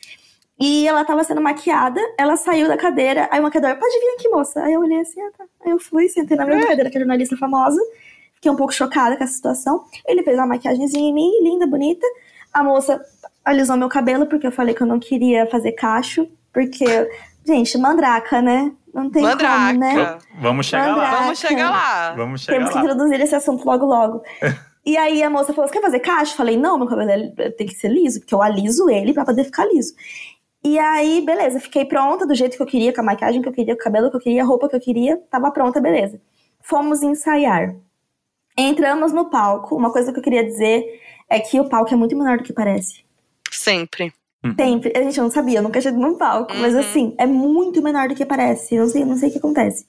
Speaker 4: E ela tava sendo maquiada, ela saiu da cadeira, aí o maquiador, pode vir aqui, moça. Aí eu olhei assim, ah, tá. Aí eu fui, sentei na mesma cadeira que a jornalista famosa. Fiquei um pouco chocada com essa situação. Ele fez uma maquiagemzinha em mim, linda, bonita. A moça alisou meu cabelo, porque eu falei que eu não queria fazer cacho. Porque, gente, mandraca, né? Não tem
Speaker 2: Mandraca.
Speaker 4: como, né?
Speaker 1: Vamos chegar lá.
Speaker 4: Mandraca.
Speaker 2: Vamos chegar lá.
Speaker 1: Vamos chegar
Speaker 4: Temos que
Speaker 1: lá.
Speaker 4: introduzir esse assunto logo, logo. e aí a moça falou: Você quer fazer cacho? Eu falei: Não, meu cabelo é- tem que ser liso, porque eu aliso ele pra poder ficar liso. E aí, beleza, fiquei pronta do jeito que eu queria, com a maquiagem que eu queria, com o cabelo que eu queria, a roupa que eu queria, tava pronta, beleza. Fomos ensaiar. Entramos no palco. Uma coisa que eu queria dizer é que o palco é muito menor do que parece.
Speaker 2: Sempre.
Speaker 4: Sempre. A gente não sabia, eu nunca tinha ido num palco. Mas
Speaker 2: Uhum.
Speaker 4: assim, é muito menor do que parece. Não sei, não sei o que acontece.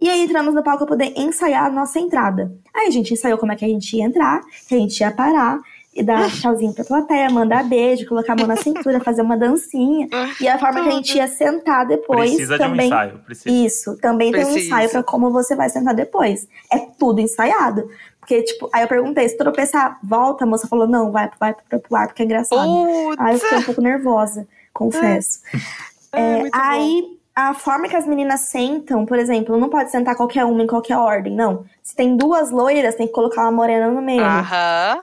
Speaker 4: E aí entramos no palco pra poder ensaiar a nossa entrada. Aí a gente ensaiou como é que a gente ia entrar, que a gente ia parar. E dar tchauzinho pra plateia, mandar beijo, colocar a mão na cintura, fazer uma dancinha. E a forma que a gente ia sentar depois
Speaker 1: Precisa de um
Speaker 4: também.
Speaker 1: ensaio. Precisa.
Speaker 4: Isso, também tem um
Speaker 2: Precisa.
Speaker 4: ensaio pra como você vai sentar depois. É tudo ensaiado. Porque, tipo, aí eu perguntei, se tropeçar, volta, a moça falou, não, vai, vai pro, pro ar, porque é engraçado. Aí eu fiquei um pouco nervosa, confesso.
Speaker 2: É,
Speaker 4: É,
Speaker 2: bom.
Speaker 4: aí, a forma que as meninas sentam, por exemplo, não pode sentar qualquer uma em qualquer ordem, não. Se tem duas loiras, tem que colocar uma morena no meio.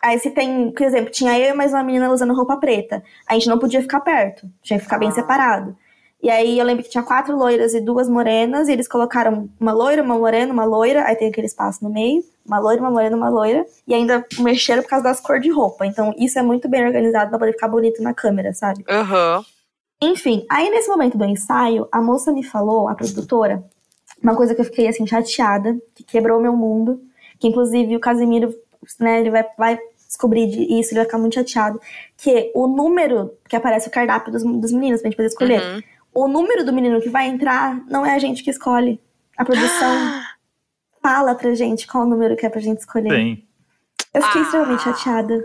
Speaker 4: Aí se tem, por exemplo, tinha eu e mais uma menina usando roupa preta. A gente não podia ficar perto, tinha que ficar bem
Speaker 2: Ah.
Speaker 4: separado. E aí eu lembro que tinha quatro loiras e duas morenas, e eles colocaram uma loira, uma morena, uma loira, aí tem aquele espaço no meio, uma loira, uma morena, uma loira, e ainda mexeram por causa das cores de roupa. Então isso é muito bem organizado pra poder ficar bonito na câmera, sabe?
Speaker 2: Aham.
Speaker 4: Enfim, aí nesse momento do ensaio, a moça me falou, a produtora, uma coisa que eu fiquei assim chateada, que quebrou meu mundo, que inclusive o Casimiro, né, ele vai, vai descobrir de- isso, ele vai ficar muito chateado, que o número que aparece o cardápio dos, dos meninos pra gente poder escolher,
Speaker 2: Uhum.
Speaker 4: O número do menino que vai entrar não é a gente que escolhe. A produção fala pra gente qual o número que é pra gente escolher.
Speaker 1: Tem.
Speaker 4: Eu fiquei
Speaker 2: Ah.
Speaker 4: extremamente chateada.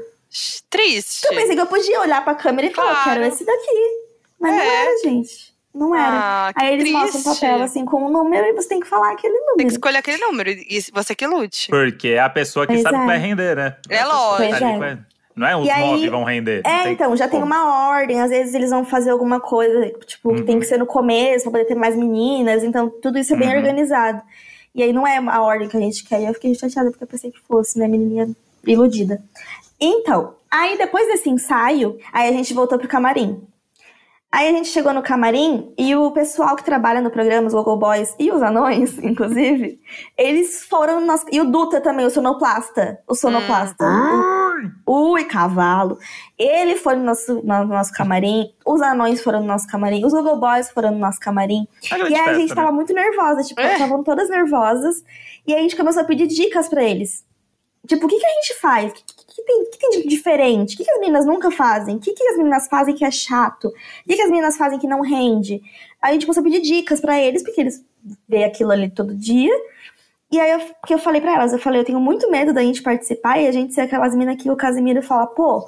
Speaker 2: Triste.
Speaker 4: Eu pensei que eu podia olhar pra câmera e falar,
Speaker 2: Claro.
Speaker 4: quero esse daqui. Mas não
Speaker 2: É.
Speaker 4: era, gente. Não era.
Speaker 2: Ah,
Speaker 4: Aí eles mostram um
Speaker 2: triste.
Speaker 4: papel assim com um número e você tem que falar aquele
Speaker 2: Tem que
Speaker 4: número.
Speaker 2: escolher aquele número e você que lute.
Speaker 1: Porque é a pessoa que
Speaker 4: Pois
Speaker 1: sabe
Speaker 4: é.
Speaker 1: que vai render, né?
Speaker 2: É lógico.
Speaker 1: tá ali
Speaker 4: Pois é.
Speaker 1: Não é uns
Speaker 4: E aí-
Speaker 1: nove vão render.
Speaker 4: É,
Speaker 1: tem
Speaker 4: então, já tem
Speaker 1: como.
Speaker 4: uma ordem, às vezes eles vão fazer alguma coisa, tipo, que
Speaker 1: Uhum.
Speaker 4: tem que ser no começo pra poder ter mais meninas, então tudo isso é bem
Speaker 1: Uhum.
Speaker 4: organizado. E aí não é a ordem que a gente quer, e eu fiquei chateada porque eu pensei que fosse, né, menininha iludida. Então, aí depois desse ensaio, aí a gente voltou pro camarim. Aí a gente chegou no camarim e o pessoal que trabalha no programa, os Logo Boys e os anões, inclusive, eles foram no nosso. E o Duta também, o sonoplasta. O sonoplasta. Ui, cavalo. Ele foi no nosso, no nosso camarim, os anões foram no nosso camarim, os Logo Boys foram no nosso camarim.
Speaker 1: Grande
Speaker 4: E aí a gente
Speaker 1: né?
Speaker 4: tava muito nervosa, tipo,
Speaker 2: É.
Speaker 4: estavam todas nervosas. E aí a gente começou a pedir dicas pra eles. Tipo, o que, que a gente faz? O que, que- tem, que tem de diferente? O que, que as meninas nunca fazem? O que, que as meninas fazem que é chato? O que, que as meninas fazem que não rende? Aí a gente começou a pedir dicas pra eles, porque eles veem aquilo ali todo dia. E aí eu, que eu falei pra elas, eu falei, eu tenho muito medo da gente participar e a gente ser aquelas minas que o Casimiro fala, pô,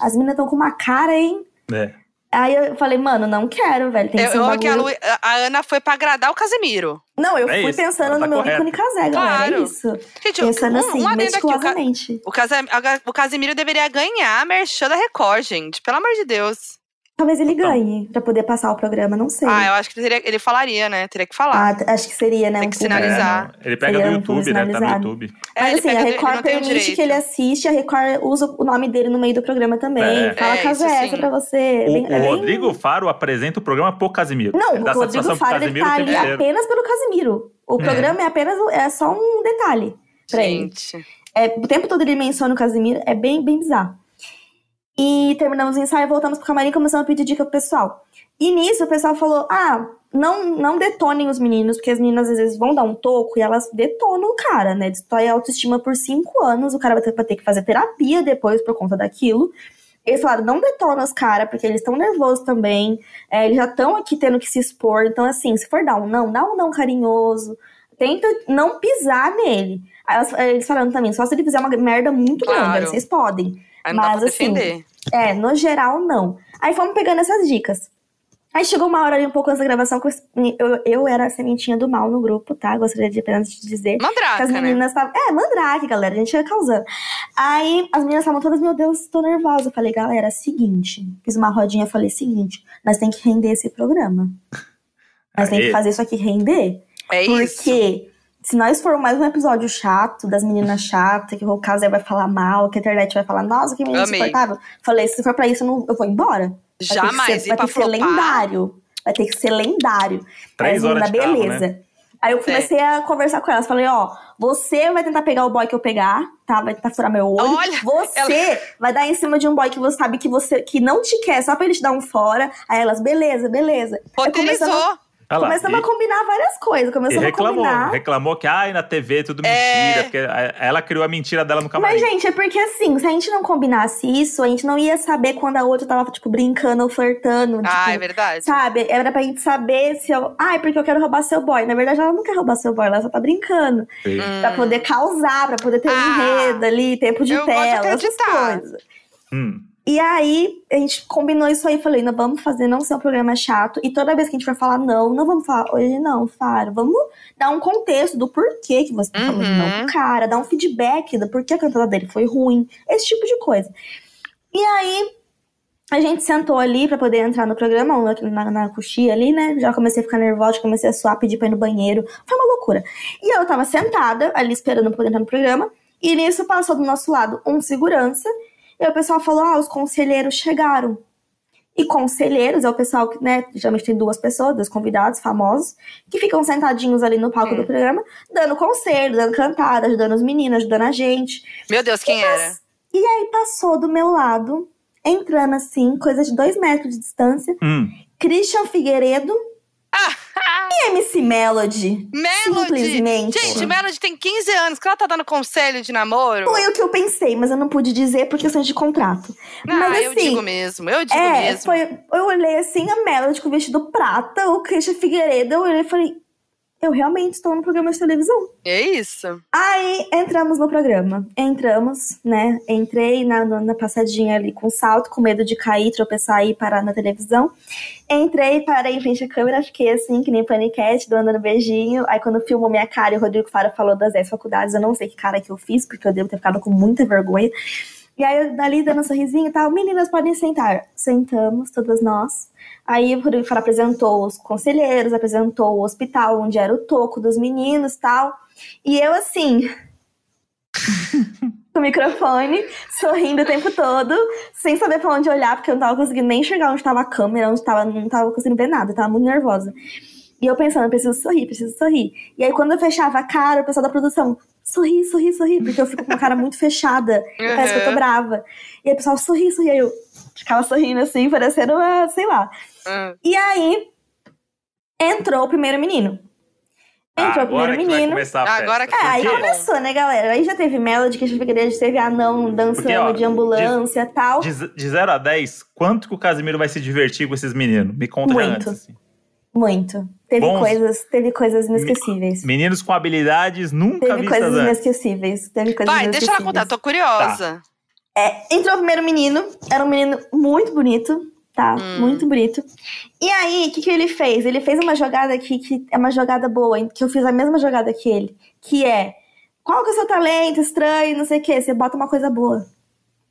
Speaker 4: as minas estão com uma cara, hein?
Speaker 1: É.
Speaker 4: Aí eu falei, mano, não quero, velho. Tem que
Speaker 2: Eu,
Speaker 4: ser um
Speaker 2: que a, Lu- a Ana foi pra agradar o Casemiro.
Speaker 4: Não, eu
Speaker 1: É
Speaker 4: fui
Speaker 1: isso,
Speaker 4: pensando
Speaker 1: tá
Speaker 4: no meu ícone casé, galera. É
Speaker 2: Claro.
Speaker 4: isso.
Speaker 2: Gente,
Speaker 4: Pensando
Speaker 2: um,
Speaker 4: assim,
Speaker 2: um adendo aqui. O, Ca-
Speaker 4: meticulosamente.
Speaker 2: o Casemiro deveria ganhar a merchan da Record, gente. Pelo amor de Deus.
Speaker 4: Talvez ele
Speaker 1: Total.
Speaker 4: ganhe pra poder passar o programa, não sei.
Speaker 2: Ah, eu acho que ele, teria- ele falaria, né? Teria que falar.
Speaker 4: Ah, acho que seria, né?
Speaker 2: Tem
Speaker 4: um
Speaker 2: que sinalizar.
Speaker 1: É. Ele pega
Speaker 4: Seria
Speaker 1: do
Speaker 4: um
Speaker 1: YouTube, né? Tá no. YouTube.
Speaker 2: É,
Speaker 4: Mas
Speaker 2: ele
Speaker 4: assim, a
Speaker 2: do- ele
Speaker 4: Record
Speaker 2: não tem o
Speaker 4: permite que ele assiste, a Record usa o nome dele no meio do programa também.
Speaker 1: É.
Speaker 4: Fala
Speaker 2: É,
Speaker 4: é essa pra você.
Speaker 1: O,
Speaker 4: Bem-
Speaker 1: o
Speaker 4: é bem-
Speaker 1: Rodrigo Faro apresenta o programa pro Casimiro.
Speaker 4: Não,
Speaker 1: Ele dá
Speaker 4: o Rodrigo Faro ele tá ali apenas pelo Casimiro. O
Speaker 1: É.
Speaker 4: programa é apenas é só um detalhe pra ele.
Speaker 2: Gente.
Speaker 4: É, o tempo todo ele menciona o Casimiro, é bem, bem bizarro. E terminamos o ensaio, voltamos pro camarim e começamos a pedir dica pro pessoal. E nisso o pessoal falou: ah, não, não detonem os meninos, porque as meninas às vezes vão dar um toco e elas detonam o cara, né? Destrói a autoestima por cinco anos, o cara vai ter, vai ter que fazer terapia depois por conta daquilo. Eles falaram, não detona os caras, porque eles estão nervosos também. é, eles já estão aqui tendo que se expor. Então, assim, se for dar um não, dá um não carinhoso. Tenta não pisar nele. Aí eles falaram também, só se ele fizer uma merda muito
Speaker 2: Claro.
Speaker 4: grande, vocês podem.
Speaker 2: Aí não dá
Speaker 4: Mas,
Speaker 2: pra
Speaker 4: assim,
Speaker 2: defender.
Speaker 4: É, no geral, não. Aí fomos pegando essas dicas. Aí chegou uma hora ali um pouco antes da gravação, que eu, eu, era a sementinha do mal no grupo, tá? Gostaria de apenas te dizer. Que
Speaker 2: Mandraca,
Speaker 4: as
Speaker 2: né?
Speaker 4: meninas estavam. É, mandrake, galera. A gente ia causando. Aí as meninas estavam todas, meu Deus, tô nervosa. Eu falei, galera, seguinte. Fiz uma rodinha falei, seguinte, nós tem que render esse programa. Nós tem que fazer isso aqui render.
Speaker 2: É isso.
Speaker 4: Porque se nós for mais um episódio chato, das meninas chatas, que o Casé vai falar mal, que a internet vai falar, nossa, que menina
Speaker 2: Amei.
Speaker 4: insuportável. Falei, se for pra isso, eu, não, eu vou embora. Vai ter que
Speaker 2: Jamais.
Speaker 4: ser, vai ter que ser lendário. Vai ter que ser lendário.
Speaker 1: Três
Speaker 4: Aí as
Speaker 1: horas de carro,
Speaker 4: beleza.
Speaker 1: né?
Speaker 4: Aí eu comecei a conversar com elas. Falei, ó, você vai tentar pegar o boy que eu pegar, tá? Vai tentar furar meu olho.
Speaker 2: Olha,
Speaker 4: você vai dar em cima de um boy que você sabe que você que não te quer, só pra ele te dar um fora. Aí elas, beleza, beleza.
Speaker 2: Roteirizou.
Speaker 1: Lá,
Speaker 4: Começamos
Speaker 1: e-
Speaker 4: a combinar várias coisas.
Speaker 1: E
Speaker 4: Começamos a
Speaker 1: reclamou,
Speaker 4: combinar.
Speaker 1: reclamou que, ai, na TV é tudo
Speaker 2: É.
Speaker 1: mentira, porque a- ela criou a mentira dela no camarim.
Speaker 4: Mas, gente, é porque assim, se a gente não combinasse isso, a gente não ia saber quando a outra tava, tipo, brincando ou flertando.
Speaker 2: Ah,
Speaker 4: tipo,
Speaker 2: é verdade.
Speaker 4: Sabe? Era pra gente saber se eu. Ai, porque eu quero roubar seu boy. Na verdade, ela não quer roubar seu boy, ela só tá brincando.
Speaker 1: Sim.
Speaker 2: Hum.
Speaker 4: Pra poder causar, pra poder ter um
Speaker 2: Ah,
Speaker 4: enredo ali, tempo de
Speaker 2: eu gosto de
Speaker 4: tela, essas
Speaker 2: acreditar.
Speaker 4: coisas.
Speaker 1: Hum.
Speaker 4: E aí, a gente combinou isso aí. Falei, não, vamos fazer não ser um programa chato. E toda vez que a gente for falar não, não vamos falar hoje não, Faro. Vamos dar um contexto do porquê que você tá falando
Speaker 2: Uhum.
Speaker 4: não pro cara. Dar um feedback do porquê a cantada dele foi ruim. Esse tipo de coisa. E aí, a gente sentou ali pra poder entrar no programa, na, na coxia ali, né? Já comecei a ficar nervosa, comecei a suar, pedir pra ir no banheiro. Foi uma loucura. E eu tava sentada ali esperando pra poder entrar no programa. E nisso passou do nosso lado um segurança. E aí o pessoal falou: ah, os conselheiros chegaram. E conselheiros é o pessoal que, né, geralmente tem duas pessoas, dois convidados famosos, que ficam sentadinhos ali no palco
Speaker 2: Hum.
Speaker 4: do programa, dando conselho, dando cantada, ajudando os meninos, ajudando a gente.
Speaker 2: Meu Deus, quem era?
Speaker 4: E aí passou do meu lado, entrando assim, coisa de dois metros de distância,
Speaker 1: Hum.
Speaker 4: Christian Figueiredo e MC Melody.
Speaker 2: Melody!
Speaker 4: Simplesmente.
Speaker 2: Gente, Melody tem 15 anos, que ela tá dando conselho de namoro.
Speaker 4: Foi o que eu pensei, mas eu não pude dizer por questões de contrato.
Speaker 2: Ah,
Speaker 4: mas
Speaker 2: eu
Speaker 4: assim,
Speaker 2: digo mesmo, eu digo
Speaker 4: É,
Speaker 2: mesmo.
Speaker 4: foi, eu olhei assim, a Melody com o vestido prata, o Christian Figueiredo, eu olhei e falei, eu realmente estou no programa de televisão.
Speaker 2: É isso.
Speaker 4: Aí entramos no programa. Entramos, né? Entrei na, na, passadinha ali com salto, com medo de cair, tropeçar e parar na televisão. Entrei, parei em frente à câmera, fiquei assim, que nem paniquete, dando um beijinho. Aí quando filmou minha cara e o Rodrigo Fara falou das 10 faculdades, eu não sei que cara que eu fiz, porque eu devo ter ficado com muita vergonha. E aí, eu, ali dando um sorrisinho e tal, meninas podem sentar. Sentamos, todas nós. Aí o Fara apresentou os conselheiros, apresentou o hospital onde era o toco dos meninos e tal. E eu assim, com o microfone, sorrindo o tempo todo, sem saber pra onde olhar, porque eu não tava conseguindo nem enxergar onde tava a câmera, onde tava, não tava conseguindo ver nada, eu tava muito nervosa. E eu pensando, eu preciso sorrir, preciso sorrir. E aí, quando eu fechava a cara, o pessoal da produção, sorri, sorri, sorri, porque eu fico com a cara muito fechada, uhum. parece que eu tô brava. E aí o pessoal, sorri, sorri, aí eu ficava sorrindo assim, parecendo uma, sei lá. Uhum. E aí, entrou o primeiro menino. Entrou o primeiro menino.
Speaker 2: Agora que
Speaker 4: é, aí começou, né, galera? Aí já teve Melody, que a gente queria, já teve anão dançando Porque, ó, de ambulância e tal.
Speaker 1: De 0 a 10, quanto que o Casimiro vai se divertir com esses meninos? Me conta
Speaker 4: Muito.
Speaker 1: antes. Assim.
Speaker 4: Muito. Teve Bons... coisas, teve coisas inesquecíveis.
Speaker 1: Meninos com habilidades nunca
Speaker 4: teve
Speaker 1: vistas
Speaker 4: coisas inesquecíveis. Teve coisas
Speaker 2: Vai, deixa ela contar, tô curiosa.
Speaker 4: Tá. É, entrou o primeiro menino, era um menino muito bonito, tá? Hum. Muito bonito. E aí, o que, que ele fez? Ele fez uma jogada aqui que é uma jogada boa, que eu fiz a mesma jogada que ele, que é qual que é o seu talento estranho, não sei o quê, você bota uma coisa boa.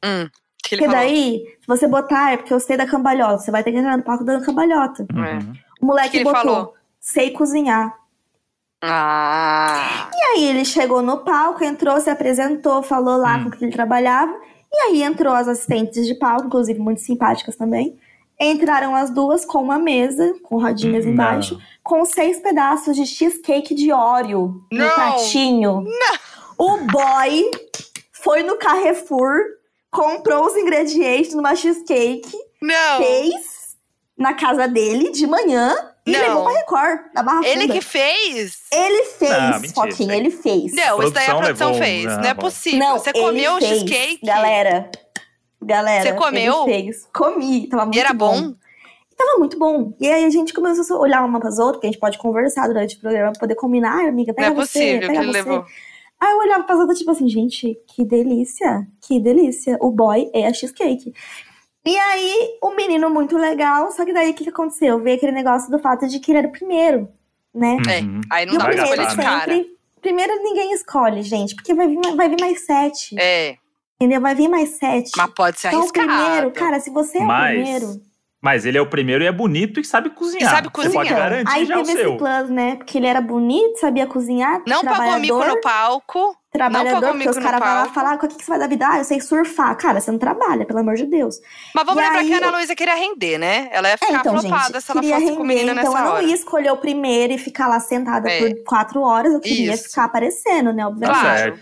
Speaker 2: Hum.
Speaker 4: Que porque daí, se você botar, é porque eu sei da cambalhota, você vai ter que entrar no palco dando cambalhota.
Speaker 2: Uhum.
Speaker 4: O moleque botou, falou? Sei cozinhar.
Speaker 2: Ah.
Speaker 4: E aí ele chegou no palco, entrou, se apresentou, falou lá hum. com que ele trabalhava. E aí entrou as assistentes de palco, inclusive muito simpáticas também. Entraram as duas com uma mesa, com rodinhas hum, embaixo, não. com seis pedaços de cheesecake de óleo no pratinho.
Speaker 2: Não.
Speaker 4: O boy foi no Carrefour, comprou os ingredientes numa cheesecake,
Speaker 2: não.
Speaker 4: fez na casa dele de manhã e não. levou pra Record, na Barra
Speaker 2: Ele
Speaker 4: Funda.
Speaker 2: que fez?
Speaker 4: Ele fez, Foquinha, ele fez.
Speaker 2: Não, isso daí a produção fez. Não, não é possível. Não, Você comeu o cheesecake?
Speaker 4: Galera, galera.
Speaker 2: Você comeu?
Speaker 4: Ele fez. Comi, tava muito
Speaker 2: e era bom?
Speaker 4: bom. Tava muito bom. E aí a gente começou a olhar uma pras outras, porque a gente pode conversar durante o programa, poder combinar, ah, amiga, pega
Speaker 2: não é
Speaker 4: você,
Speaker 2: possível
Speaker 4: pega
Speaker 2: que ele
Speaker 4: você.
Speaker 2: levou.
Speaker 4: Aí eu olhava pras outras, tipo assim, gente, que delícia, que delícia. O boy é a cheesecake. E aí, o um menino muito legal, só que daí o que, que aconteceu? Veio aquele negócio do fato de que ele era o primeiro, né?
Speaker 2: É, aí não e dá pra escolher de cara.
Speaker 4: Primeiro ninguém escolhe, gente, porque vai vir, vai vir mais sete.
Speaker 2: É.
Speaker 4: Entendeu? Vai vir mais sete.
Speaker 2: Mas pode ser
Speaker 4: então,
Speaker 2: arriscado.
Speaker 4: Então, o primeiro, cara, se você é
Speaker 1: Mas...
Speaker 4: o primeiro.
Speaker 1: Mas ele é o primeiro e é bonito e sabe cozinhar.
Speaker 2: E sabe cozinhar.
Speaker 1: Você pode garantir
Speaker 4: Aí
Speaker 1: já
Speaker 4: teve
Speaker 1: o seu.
Speaker 4: esse plus, né? Porque ele era bonito, sabia cozinhar.
Speaker 2: Não pagou mico no palco.
Speaker 4: Trabalhador, porque os caras vão lá falar, ah, com o que, que você vai dar vida? Ah, eu sei surfar. Cara, você não trabalha, pelo amor de Deus.
Speaker 2: Mas vamos
Speaker 4: E
Speaker 2: lembrar
Speaker 4: aí-
Speaker 2: que a Ana Luísa queria render, né? Ela ia ficar
Speaker 4: É, então,
Speaker 2: flopada
Speaker 4: gente,
Speaker 2: se ela
Speaker 4: queria
Speaker 2: fosse
Speaker 4: render,
Speaker 2: com o menino
Speaker 4: então
Speaker 2: nessa
Speaker 4: eu não
Speaker 2: hora.
Speaker 4: ia escolher o primeiro e ficar lá sentada
Speaker 2: É.
Speaker 4: por quatro horas, eu queria
Speaker 2: Isso.
Speaker 4: ficar aparecendo, né, obviamente.
Speaker 2: Claro.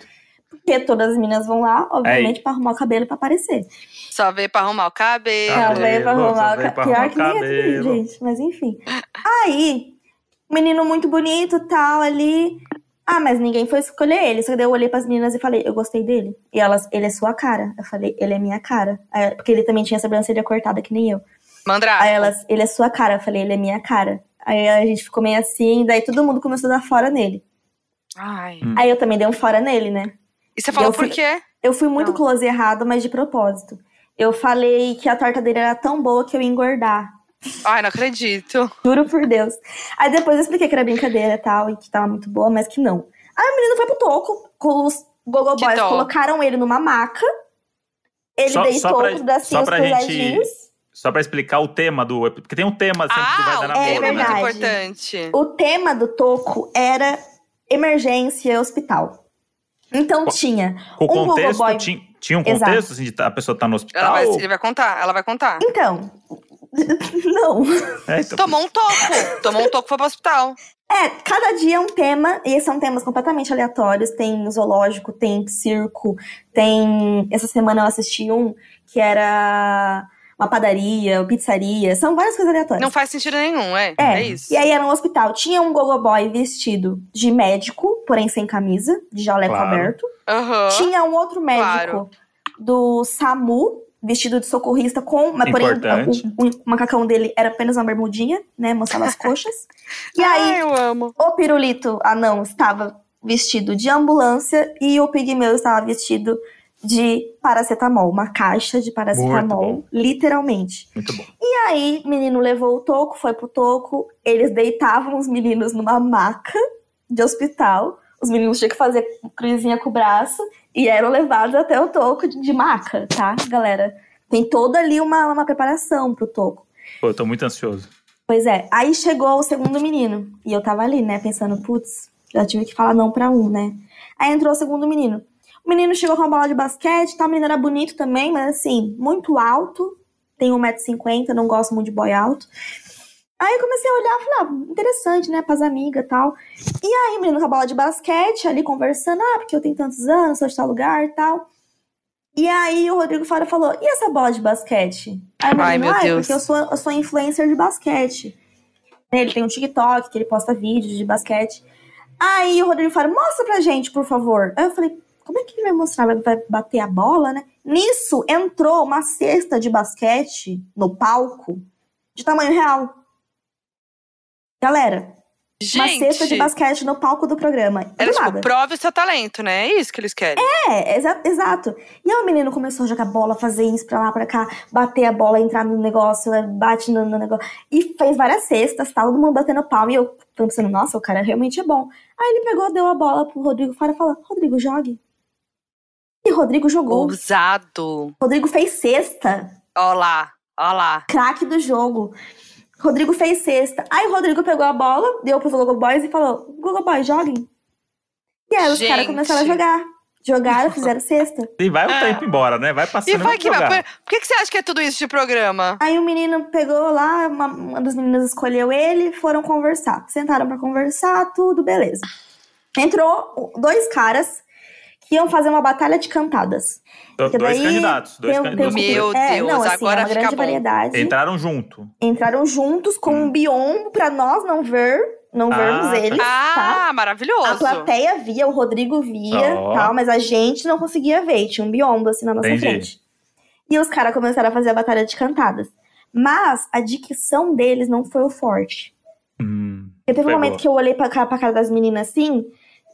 Speaker 4: Porque todas as meninas vão lá, obviamente, pra arrumar o cabelo pra aparecer.
Speaker 2: Só veio pra arrumar o cabelo.
Speaker 1: Cabelo,
Speaker 4: Ela veio pra
Speaker 1: só
Speaker 4: arrumar o
Speaker 1: pra
Speaker 4: cabelo. Pior que nem é tudo, gente, mas enfim. Aí, menino muito bonito, tal, ali... Ah, mas ninguém foi escolher ele. Só que daí eu olhei pras meninas e falei, eu gostei dele. E elas, ele é sua cara. Eu falei, ele é minha cara. Aí, porque ele também tinha a sobrancelha cortada, que nem eu.
Speaker 2: Mandrake.
Speaker 4: Aí elas, ele é sua cara. Eu falei, ele é minha cara. Aí a gente ficou meio assim, daí todo mundo começou a dar fora nele.
Speaker 2: Ai.
Speaker 1: Hum.
Speaker 4: Aí eu também dei um fora nele, né?
Speaker 2: E você falou
Speaker 4: Eu fui-
Speaker 2: por quê?
Speaker 4: Eu fui muito
Speaker 2: Não.
Speaker 4: close errado, mas de propósito. Eu falei que a torta dele era tão boa que eu ia engordar.
Speaker 2: Ai, não acredito.
Speaker 4: Juro por Deus. Aí depois eu expliquei que era brincadeira e tal, e que tava muito boa, mas que não. Aí o menino foi pro toco, com os Gogo Boys colocaram ele numa maca. Ele
Speaker 1: Só-
Speaker 4: deitou
Speaker 1: só pra-
Speaker 4: os bracinhos
Speaker 1: só pra gente-. Só pra explicar o tema do. Porque tem um tema sempre que vai
Speaker 2: Ah,
Speaker 1: dar
Speaker 2: o
Speaker 1: na
Speaker 2: tema é
Speaker 1: boca,
Speaker 2: muito
Speaker 1: né?
Speaker 4: verdade.
Speaker 2: importante.
Speaker 4: O tema do toco era emergência hospital. Então tinha
Speaker 1: Com o
Speaker 4: Um
Speaker 1: contexto,
Speaker 4: gogoboy.
Speaker 1: tinha, tinha um
Speaker 4: Exato.
Speaker 1: contexto assim, de tá- a pessoa tá no
Speaker 2: Ela
Speaker 1: hospital?
Speaker 2: vai, ele vai contar, ela vai contar.
Speaker 4: Então, não.
Speaker 1: É, então,
Speaker 2: Tomou um toco. Tomou um toco e foi pro hospital.
Speaker 4: É, cada dia é um tema, e são temas completamente aleatórios. Tem zoológico, tem circo, tem. Essa semana eu assisti um que era uma padaria, uma pizzaria. São várias coisas aleatórias.
Speaker 2: Não faz sentido nenhum, é.
Speaker 4: É,
Speaker 2: É, isso.
Speaker 4: E aí era um hospital. Tinha um gogo boy vestido de médico, porém sem camisa, de jaleco
Speaker 1: Claro.
Speaker 4: aberto.
Speaker 2: Aham.
Speaker 4: Tinha um outro médico
Speaker 2: Claro.
Speaker 4: do SAMU, vestido de socorrista, com. Mas, porém,
Speaker 1: Importante.
Speaker 4: o, o macacão dele era apenas uma bermudinha, né? Mostrava as coxas. E aí,
Speaker 2: Ai, eu amo.
Speaker 4: o pirulito anão estava vestido de ambulância e o pigmeu estava vestido de paracetamol, uma caixa de paracetamol, literalmente.
Speaker 1: muito bom.
Speaker 4: E aí, o menino levou o toco, foi pro toco, eles deitavam os meninos numa maca de hospital, Os meninos tinham que fazer cruzinha com o braço e eram levados até o toco de, de maca, tá, galera? Tem toda ali uma, uma preparação pro toco.
Speaker 1: Pô, eu tô muito ansioso.
Speaker 4: Pois é, aí chegou o segundo menino. E eu tava ali, né, pensando, putz, já tive que falar não pra um, né? Aí entrou o segundo menino. O menino chegou com uma bola de basquete, tá? O menino era bonito também, mas assim, muito alto. Tem 1,50m, não gosto muito de boy alto. Aí eu comecei a olhar e falei, ah, interessante, né? Pras amigas e tal. E aí, o menino com a bola de basquete, ali conversando, ah, porque eu tenho tantos anos, sou de tal lugar e tal. E aí o Rodrigo Fara falou, e essa bola de basquete? Aí
Speaker 2: Ai, meu
Speaker 4: ah,
Speaker 2: Deus.
Speaker 4: porque eu sou, eu sou influencer de basquete. Ele tem um TikTok que ele posta vídeos de basquete. Aí o Rodrigo fala, mostra pra gente, por favor. Aí eu falei, como é que ele vai mostrar? Vai bater a bola, né? Nisso entrou uma cesta de basquete no palco de tamanho real. Galera, uma cesta de
Speaker 2: Gente,
Speaker 4: basquete no palco do programa. Do
Speaker 2: era tipo,
Speaker 4: nada.
Speaker 2: prove o seu talento, né? É isso que eles querem.
Speaker 4: É, exa- exato. E aí o menino começou a jogar bola, fazer isso pra lá, pra cá, bater a bola, entrar no negócio, né, bate no, no negócio. E fez várias cestas, tá? todo mundo batendo palma. E eu pensando, nossa, o cara realmente é bom. Aí ele pegou, deu a bola pro Rodrigo fora e falou, Rodrigo, jogue. E Rodrigo jogou.
Speaker 2: Ousado.
Speaker 4: Rodrigo fez cesta.
Speaker 2: Ó lá, ó lá.
Speaker 4: Craque do jogo. Rodrigo fez cesta. Aí o Rodrigo pegou a bola, deu pros Google Boys e falou: Google Boys, joguem. E aí os caras começaram a jogar. Jogaram, fizeram cesta.
Speaker 1: E vai o
Speaker 2: Ah.
Speaker 1: tempo embora, né? Vai passando
Speaker 2: E
Speaker 1: e
Speaker 2: vai que vai. Por, que, que você acha que é tudo isso de programa?
Speaker 4: Aí o menino pegou lá, uma, uma das meninas escolheu ele, foram conversar. Sentaram pra conversar, tudo, beleza. Entrou dois caras que iam fazer uma batalha de cantadas.
Speaker 1: Do-
Speaker 4: Porque
Speaker 1: Dois
Speaker 4: daí
Speaker 1: candidatos. Dois
Speaker 4: tem-
Speaker 1: candidatos.
Speaker 4: tem-
Speaker 2: Meu
Speaker 4: é,
Speaker 2: Deus,
Speaker 4: não, assim,
Speaker 2: agora
Speaker 4: é uma
Speaker 2: fica
Speaker 4: grande
Speaker 2: bom.
Speaker 4: variedade.
Speaker 1: Entraram junto.
Speaker 4: Entraram juntos com um biombo pra nós não ver, não
Speaker 1: Ah,
Speaker 4: vermos
Speaker 1: tá.
Speaker 4: eles, tá?
Speaker 2: Ah, maravilhoso.
Speaker 4: A plateia via, o Rodrigo via,
Speaker 1: Ó.
Speaker 4: tal, mas a gente não conseguia ver. e Tinha um biombo assim na nossa
Speaker 1: Entendi.
Speaker 4: frente. E os caras começaram a fazer a batalha de cantadas. Mas a dicção deles não foi o forte.
Speaker 1: Hum,
Speaker 4: Porque teve um
Speaker 1: Pegou.
Speaker 4: momento que eu olhei pra pra cara das meninas assim,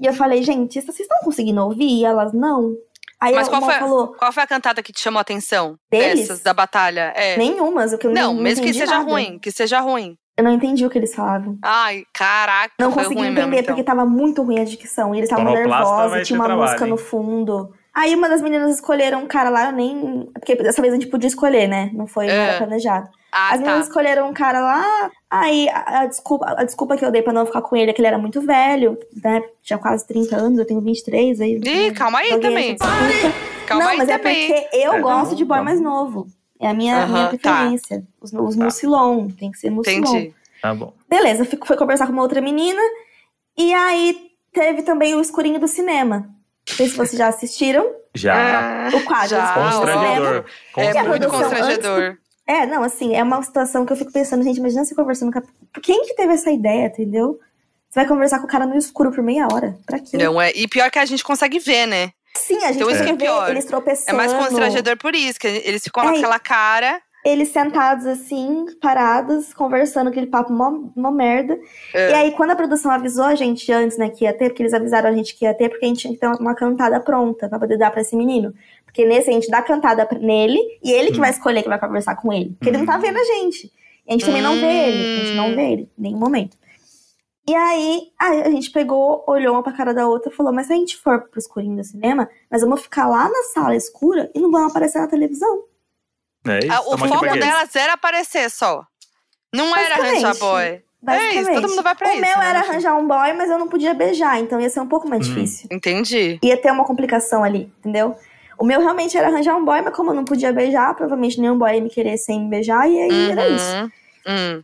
Speaker 4: e eu falei, gente, vocês estão conseguindo ouvir? E elas, não. Aí
Speaker 2: Mas
Speaker 4: a
Speaker 2: qual foi-
Speaker 4: falou,
Speaker 2: Qual foi a cantada que te chamou a atenção?
Speaker 4: Deles?
Speaker 2: Dessas, da batalha? É.
Speaker 4: nenhumas, o que eu
Speaker 2: não,
Speaker 4: não,
Speaker 2: mesmo que seja
Speaker 4: nada.
Speaker 2: ruim, que seja ruim.
Speaker 4: Eu não entendi o que eles falavam.
Speaker 2: Ai, caraca,
Speaker 4: Não
Speaker 2: foi
Speaker 4: consegui
Speaker 2: ruim
Speaker 4: entender,
Speaker 2: mesmo, então.
Speaker 4: porque tava muito ruim a dicção. E eles estavam
Speaker 1: vai
Speaker 4: nervosos, tinha uma
Speaker 1: trabalho,
Speaker 4: música
Speaker 1: hein?
Speaker 4: no fundo. Aí uma das meninas escolheram um cara lá, eu nem. Porque dessa vez a gente podia escolher, né? Não foi
Speaker 2: É.
Speaker 4: era planejado.
Speaker 2: Ah,
Speaker 4: As meninas
Speaker 2: tá.
Speaker 4: escolheram um cara lá. Aí a, a desculpa, a desculpa que eu dei pra não ficar com ele é que ele era muito velho, né? Tinha quase 30 anos, eu tenho 23. Aí,
Speaker 2: Ih, calma aí
Speaker 4: joguei
Speaker 2: também. Calma
Speaker 4: não,
Speaker 2: aí
Speaker 4: mas
Speaker 2: também.
Speaker 4: é porque eu
Speaker 1: É,
Speaker 4: gosto
Speaker 1: não,
Speaker 4: de boy
Speaker 1: não.
Speaker 4: mais novo. É a minha, minha
Speaker 2: Aham, tá.
Speaker 4: preferência. Os, os
Speaker 1: Tá.
Speaker 4: mucilon, tem que ser mucilon.
Speaker 2: Entendi.
Speaker 1: tá bom.
Speaker 4: Beleza, fui, fui conversar com uma outra menina. E aí teve também o Escurinho do Cinema. Não sei se vocês já assistiram.
Speaker 1: Já.
Speaker 2: Ah,
Speaker 4: O quadro
Speaker 2: já,
Speaker 4: do Cinema.
Speaker 1: Constrangedor.
Speaker 2: É muito
Speaker 4: produção
Speaker 2: constrangedor.
Speaker 4: É, não, assim, é uma situação que eu fico pensando, gente, imagina você conversando com a... Quem que teve essa ideia, entendeu? Você vai conversar com o cara no escuro por meia hora. Pra quê?
Speaker 2: Não é. E pior que a gente consegue ver, né?
Speaker 4: Sim, a gente
Speaker 2: Então isso
Speaker 4: consegue
Speaker 2: que é pior.
Speaker 4: ver eles tropeçando.
Speaker 2: É mais constrangedor por isso, que eles ficam
Speaker 4: É,
Speaker 2: naquela cara.
Speaker 4: Eles sentados assim, parados, conversando aquele papo mó, mó merda.
Speaker 2: É.
Speaker 4: E aí, quando a produção avisou a gente antes, né, que ia ter, porque eles avisaram a gente que ia ter, porque a gente tinha que ter uma, uma cantada pronta pra poder dar pra esse menino. Porque nesse a gente dá a cantada nele e ele que
Speaker 1: Hum.
Speaker 4: vai escolher que vai conversar com ele. Porque ele não tá
Speaker 1: Hum.
Speaker 4: vendo a gente. E a gente também não vê ele. A gente não vê ele em nenhum momento. E aí, aí a gente pegou, olhou uma pra cara da outra e falou: Mas se a gente for pro escurinho do cinema, nós vamos ficar lá na sala escura e não vamos aparecer na televisão.
Speaker 1: É isso.
Speaker 2: Ah, o
Speaker 1: aqui
Speaker 2: foco delas era aparecer só. Não era arranjar boy. É isso, todo mundo vai pra
Speaker 4: o
Speaker 2: isso.
Speaker 4: meu
Speaker 2: né,
Speaker 4: era
Speaker 2: fim.
Speaker 4: arranjar um boy, mas eu não podia beijar, então ia ser um pouco mais
Speaker 1: Hum.
Speaker 4: difícil.
Speaker 2: Entendi.
Speaker 4: Ia ter uma complicação ali, entendeu? O meu realmente era arranjar um boy, mas como eu não podia beijar, provavelmente nenhum boy ia me querer sem me beijar, e aí era isso.
Speaker 2: Uhum. Hum.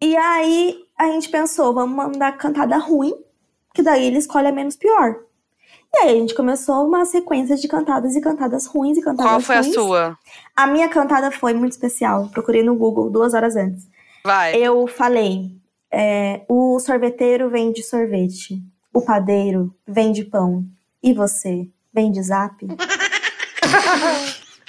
Speaker 4: E aí a gente pensou, vamos mandar cantada ruim, que daí ele escolhe a menos pior. E aí a gente começou uma sequência de cantadas e cantadas ruins e cantadas
Speaker 2: Qual foi a
Speaker 4: ruins.
Speaker 2: sua?
Speaker 4: A minha cantada foi muito especial. Procurei no Google duas horas antes.
Speaker 2: Vai.
Speaker 4: Eu falei: é, o sorveteiro vende sorvete, o padeiro vende pão, e você vende zap?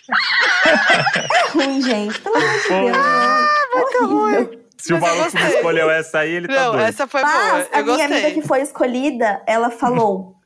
Speaker 4: é ruim, gente. Pelo amor de Deus. Ah,
Speaker 2: muito ruim.
Speaker 1: Se o maluco escolheu essa aí, ele tá
Speaker 2: Não,
Speaker 1: doido.
Speaker 2: essa foi boa.
Speaker 4: Mas a
Speaker 2: Eu
Speaker 4: minha amiga que foi escolhida, ela falou: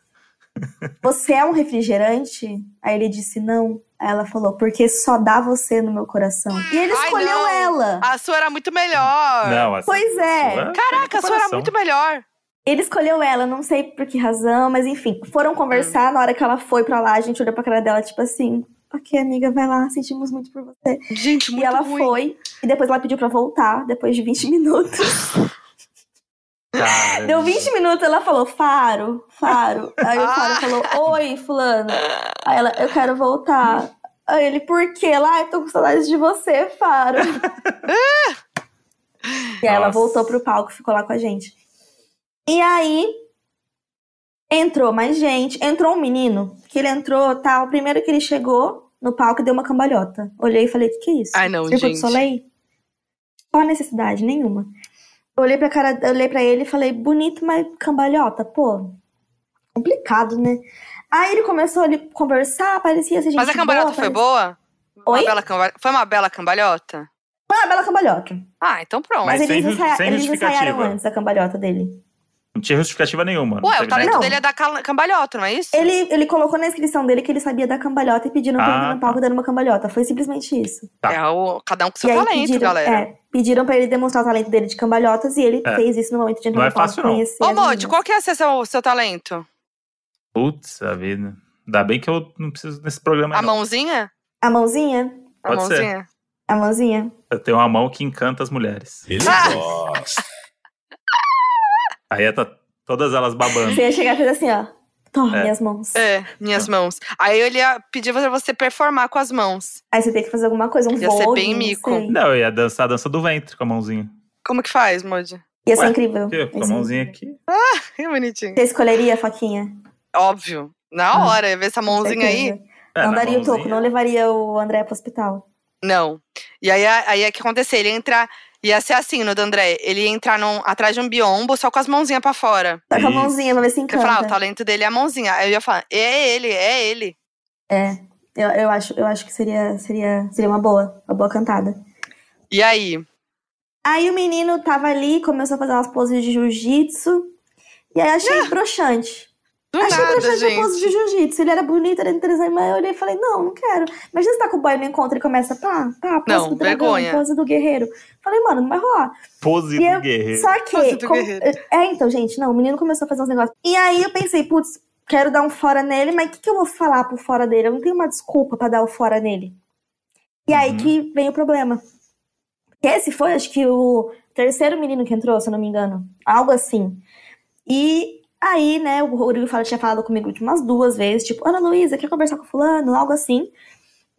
Speaker 4: Você é um refrigerante? Aí ele disse: Não. Aí ela falou: Porque só dá você no meu coração. E ele
Speaker 2: Ai,
Speaker 4: escolheu
Speaker 2: não.
Speaker 4: ela.
Speaker 2: A sua era muito melhor.
Speaker 1: Não, essa
Speaker 4: Pois é.
Speaker 1: sua-
Speaker 2: Caraca, a sua era muito melhor.
Speaker 4: Ele escolheu ela, não sei por que razão, mas enfim, foram conversar. Na hora que ela foi pra lá, a gente olhou pra cara dela, tipo assim, ok, amiga, vai lá, sentimos muito por você.
Speaker 2: Gente, muito
Speaker 4: e ela
Speaker 2: ruim.
Speaker 4: foi, e depois ela pediu pra voltar, depois de 20 minutos.
Speaker 1: Cara,
Speaker 4: Deu 20 minutos, ela falou, Faro, Faro. Aí o Faro falou, oi, fulano. Aí ela, eu quero voltar. Aí ele, por quê? Lá, eu tô com saudade de você, Faro. e aí ela voltou pro palco, ficou lá com a gente. E aí, entrou mais gente. Entrou um menino, que ele entrou, tal. Primeiro que ele chegou no palco e deu uma cambalhota. Olhei e falei, o que, que é isso?
Speaker 2: Ai, não,
Speaker 4: Circo
Speaker 2: gente.
Speaker 4: do Soleil? Qual a necessidade? Nenhuma. Eu olhei pra cara, eu olhei pra ele e falei, bonito, mas cambalhota, pô. Complicado, né? Aí ele começou a conversar, parecia ser gente
Speaker 2: Mas a cambalhota
Speaker 4: boa,
Speaker 2: foi
Speaker 4: parecia-
Speaker 2: boa? Uma
Speaker 4: Oi?
Speaker 2: bela camba- Foi uma bela cambalhota?
Speaker 4: Foi uma bela cambalhota.
Speaker 2: Ah, então pronto.
Speaker 1: Mas
Speaker 4: Mas,
Speaker 1: sem
Speaker 4: eles,
Speaker 1: ju-
Speaker 4: ensaia-
Speaker 1: sem
Speaker 4: eles ensaiaram antes a cambalhota dele.
Speaker 1: Não tinha justificativa nenhuma.
Speaker 2: Ué, o talento
Speaker 4: Não.
Speaker 2: dele é da cal- cambalhota, não é isso?
Speaker 4: Ele, ele colocou na inscrição dele que ele sabia da cambalhota e pediram pra
Speaker 1: Ah,
Speaker 4: ele ir no palco dando uma cambalhota. Foi simplesmente isso.
Speaker 1: Tá.
Speaker 2: É o, cada um com seu
Speaker 4: e
Speaker 2: talento,
Speaker 4: pediram,
Speaker 2: galera.
Speaker 4: é, pediram pra ele demonstrar o talento dele de cambalhotas e ele
Speaker 1: É.
Speaker 4: fez isso no momento de entrar
Speaker 1: Não é
Speaker 4: no palco
Speaker 1: fácil, não.
Speaker 4: conhecer
Speaker 2: Ô,
Speaker 4: meninas.
Speaker 2: qual que é seu, seu, seu talento?
Speaker 1: Putz, a vida. Ainda bem que eu não preciso desse programa.
Speaker 2: A
Speaker 1: não.
Speaker 2: mãozinha?
Speaker 4: A mãozinha?
Speaker 2: A
Speaker 1: Pode ser.
Speaker 2: mãozinha?
Speaker 4: A mãozinha?
Speaker 1: Eu tenho uma mão que encanta as mulheres.
Speaker 3: Ele
Speaker 2: Ah!
Speaker 3: gosta.
Speaker 1: Aí tá todas elas babando.
Speaker 4: Você ia chegar e fazer assim, ó. Toma
Speaker 1: É.
Speaker 4: minhas mãos.
Speaker 2: É, minhas mãos. Aí ele ia pedir pra você performar com as mãos.
Speaker 4: Aí você tem que fazer alguma coisa, um
Speaker 2: Ia ser
Speaker 4: vogue,
Speaker 2: bem
Speaker 4: não
Speaker 2: mico.
Speaker 4: sei.
Speaker 1: Não, eu ia dançar a dança do ventre com a mãozinha.
Speaker 2: Como que faz, Modi?
Speaker 4: Ia ser
Speaker 1: Ué,
Speaker 4: incrível. Ia
Speaker 1: com a
Speaker 4: ser
Speaker 1: mãozinha aqui.
Speaker 2: Que bonitinho.
Speaker 4: Você escolheria, Foquinha?
Speaker 2: Óbvio. Na
Speaker 4: Ah,
Speaker 2: hora, ver essa mãozinha aí.
Speaker 1: É,
Speaker 4: não daria o toco, não levaria o André pro hospital.
Speaker 2: Não. E aí, aí é que acontecer, ele ia entrar. Ia ser assim no do André. Ele ia entrar num- atrás de um biombo só com as mãozinhas pra fora.
Speaker 4: Tá com a mãozinha pra ver se
Speaker 2: Porque eu ia falar, ah, o
Speaker 4: encanta.
Speaker 2: talento dele é a mãozinha. Aí eu ia falar, é ele, é ele.
Speaker 4: É, eu, eu, acho, eu acho que seria, seria, seria uma boa, uma boa cantada.
Speaker 2: E aí?
Speaker 4: Aí o menino tava ali, começou a fazer umas poses de jiu-jitsu. E aí achei broxante.
Speaker 2: Do
Speaker 4: achei
Speaker 2: nada,
Speaker 4: broxante a pose de
Speaker 2: gente.
Speaker 4: jiu-jitsu. Ele era bonito, era interessante, mas eu olhei e falei, não, não quero. Imagina você tá com o boy no encontro e começa, pá, pá, pose
Speaker 2: Não,
Speaker 4: do dragão,
Speaker 2: vergonha.
Speaker 4: pose do guerreiro. Falei, mano, não vai rolar.
Speaker 1: Pose
Speaker 4: E
Speaker 1: do
Speaker 4: eu-
Speaker 1: guerreiro.
Speaker 4: Só
Speaker 2: Pose
Speaker 4: que.
Speaker 2: guerreiro.
Speaker 4: é, então, gente, não, o menino começou a fazer uns negócios. E aí eu pensei, putz, quero dar um fora nele, mas o que, que eu vou falar pro fora dele? Eu não tenho uma desculpa pra dar o fora nele. E aí
Speaker 1: Uhum.
Speaker 4: que vem o problema. Esse foi, acho que, o terceiro menino que entrou, se eu não me engano. Algo assim. E aí, né, o Rodrigo Fala tinha falado comigo de umas duas vezes, tipo, Ana Luísa, quer conversar com fulano? Algo assim.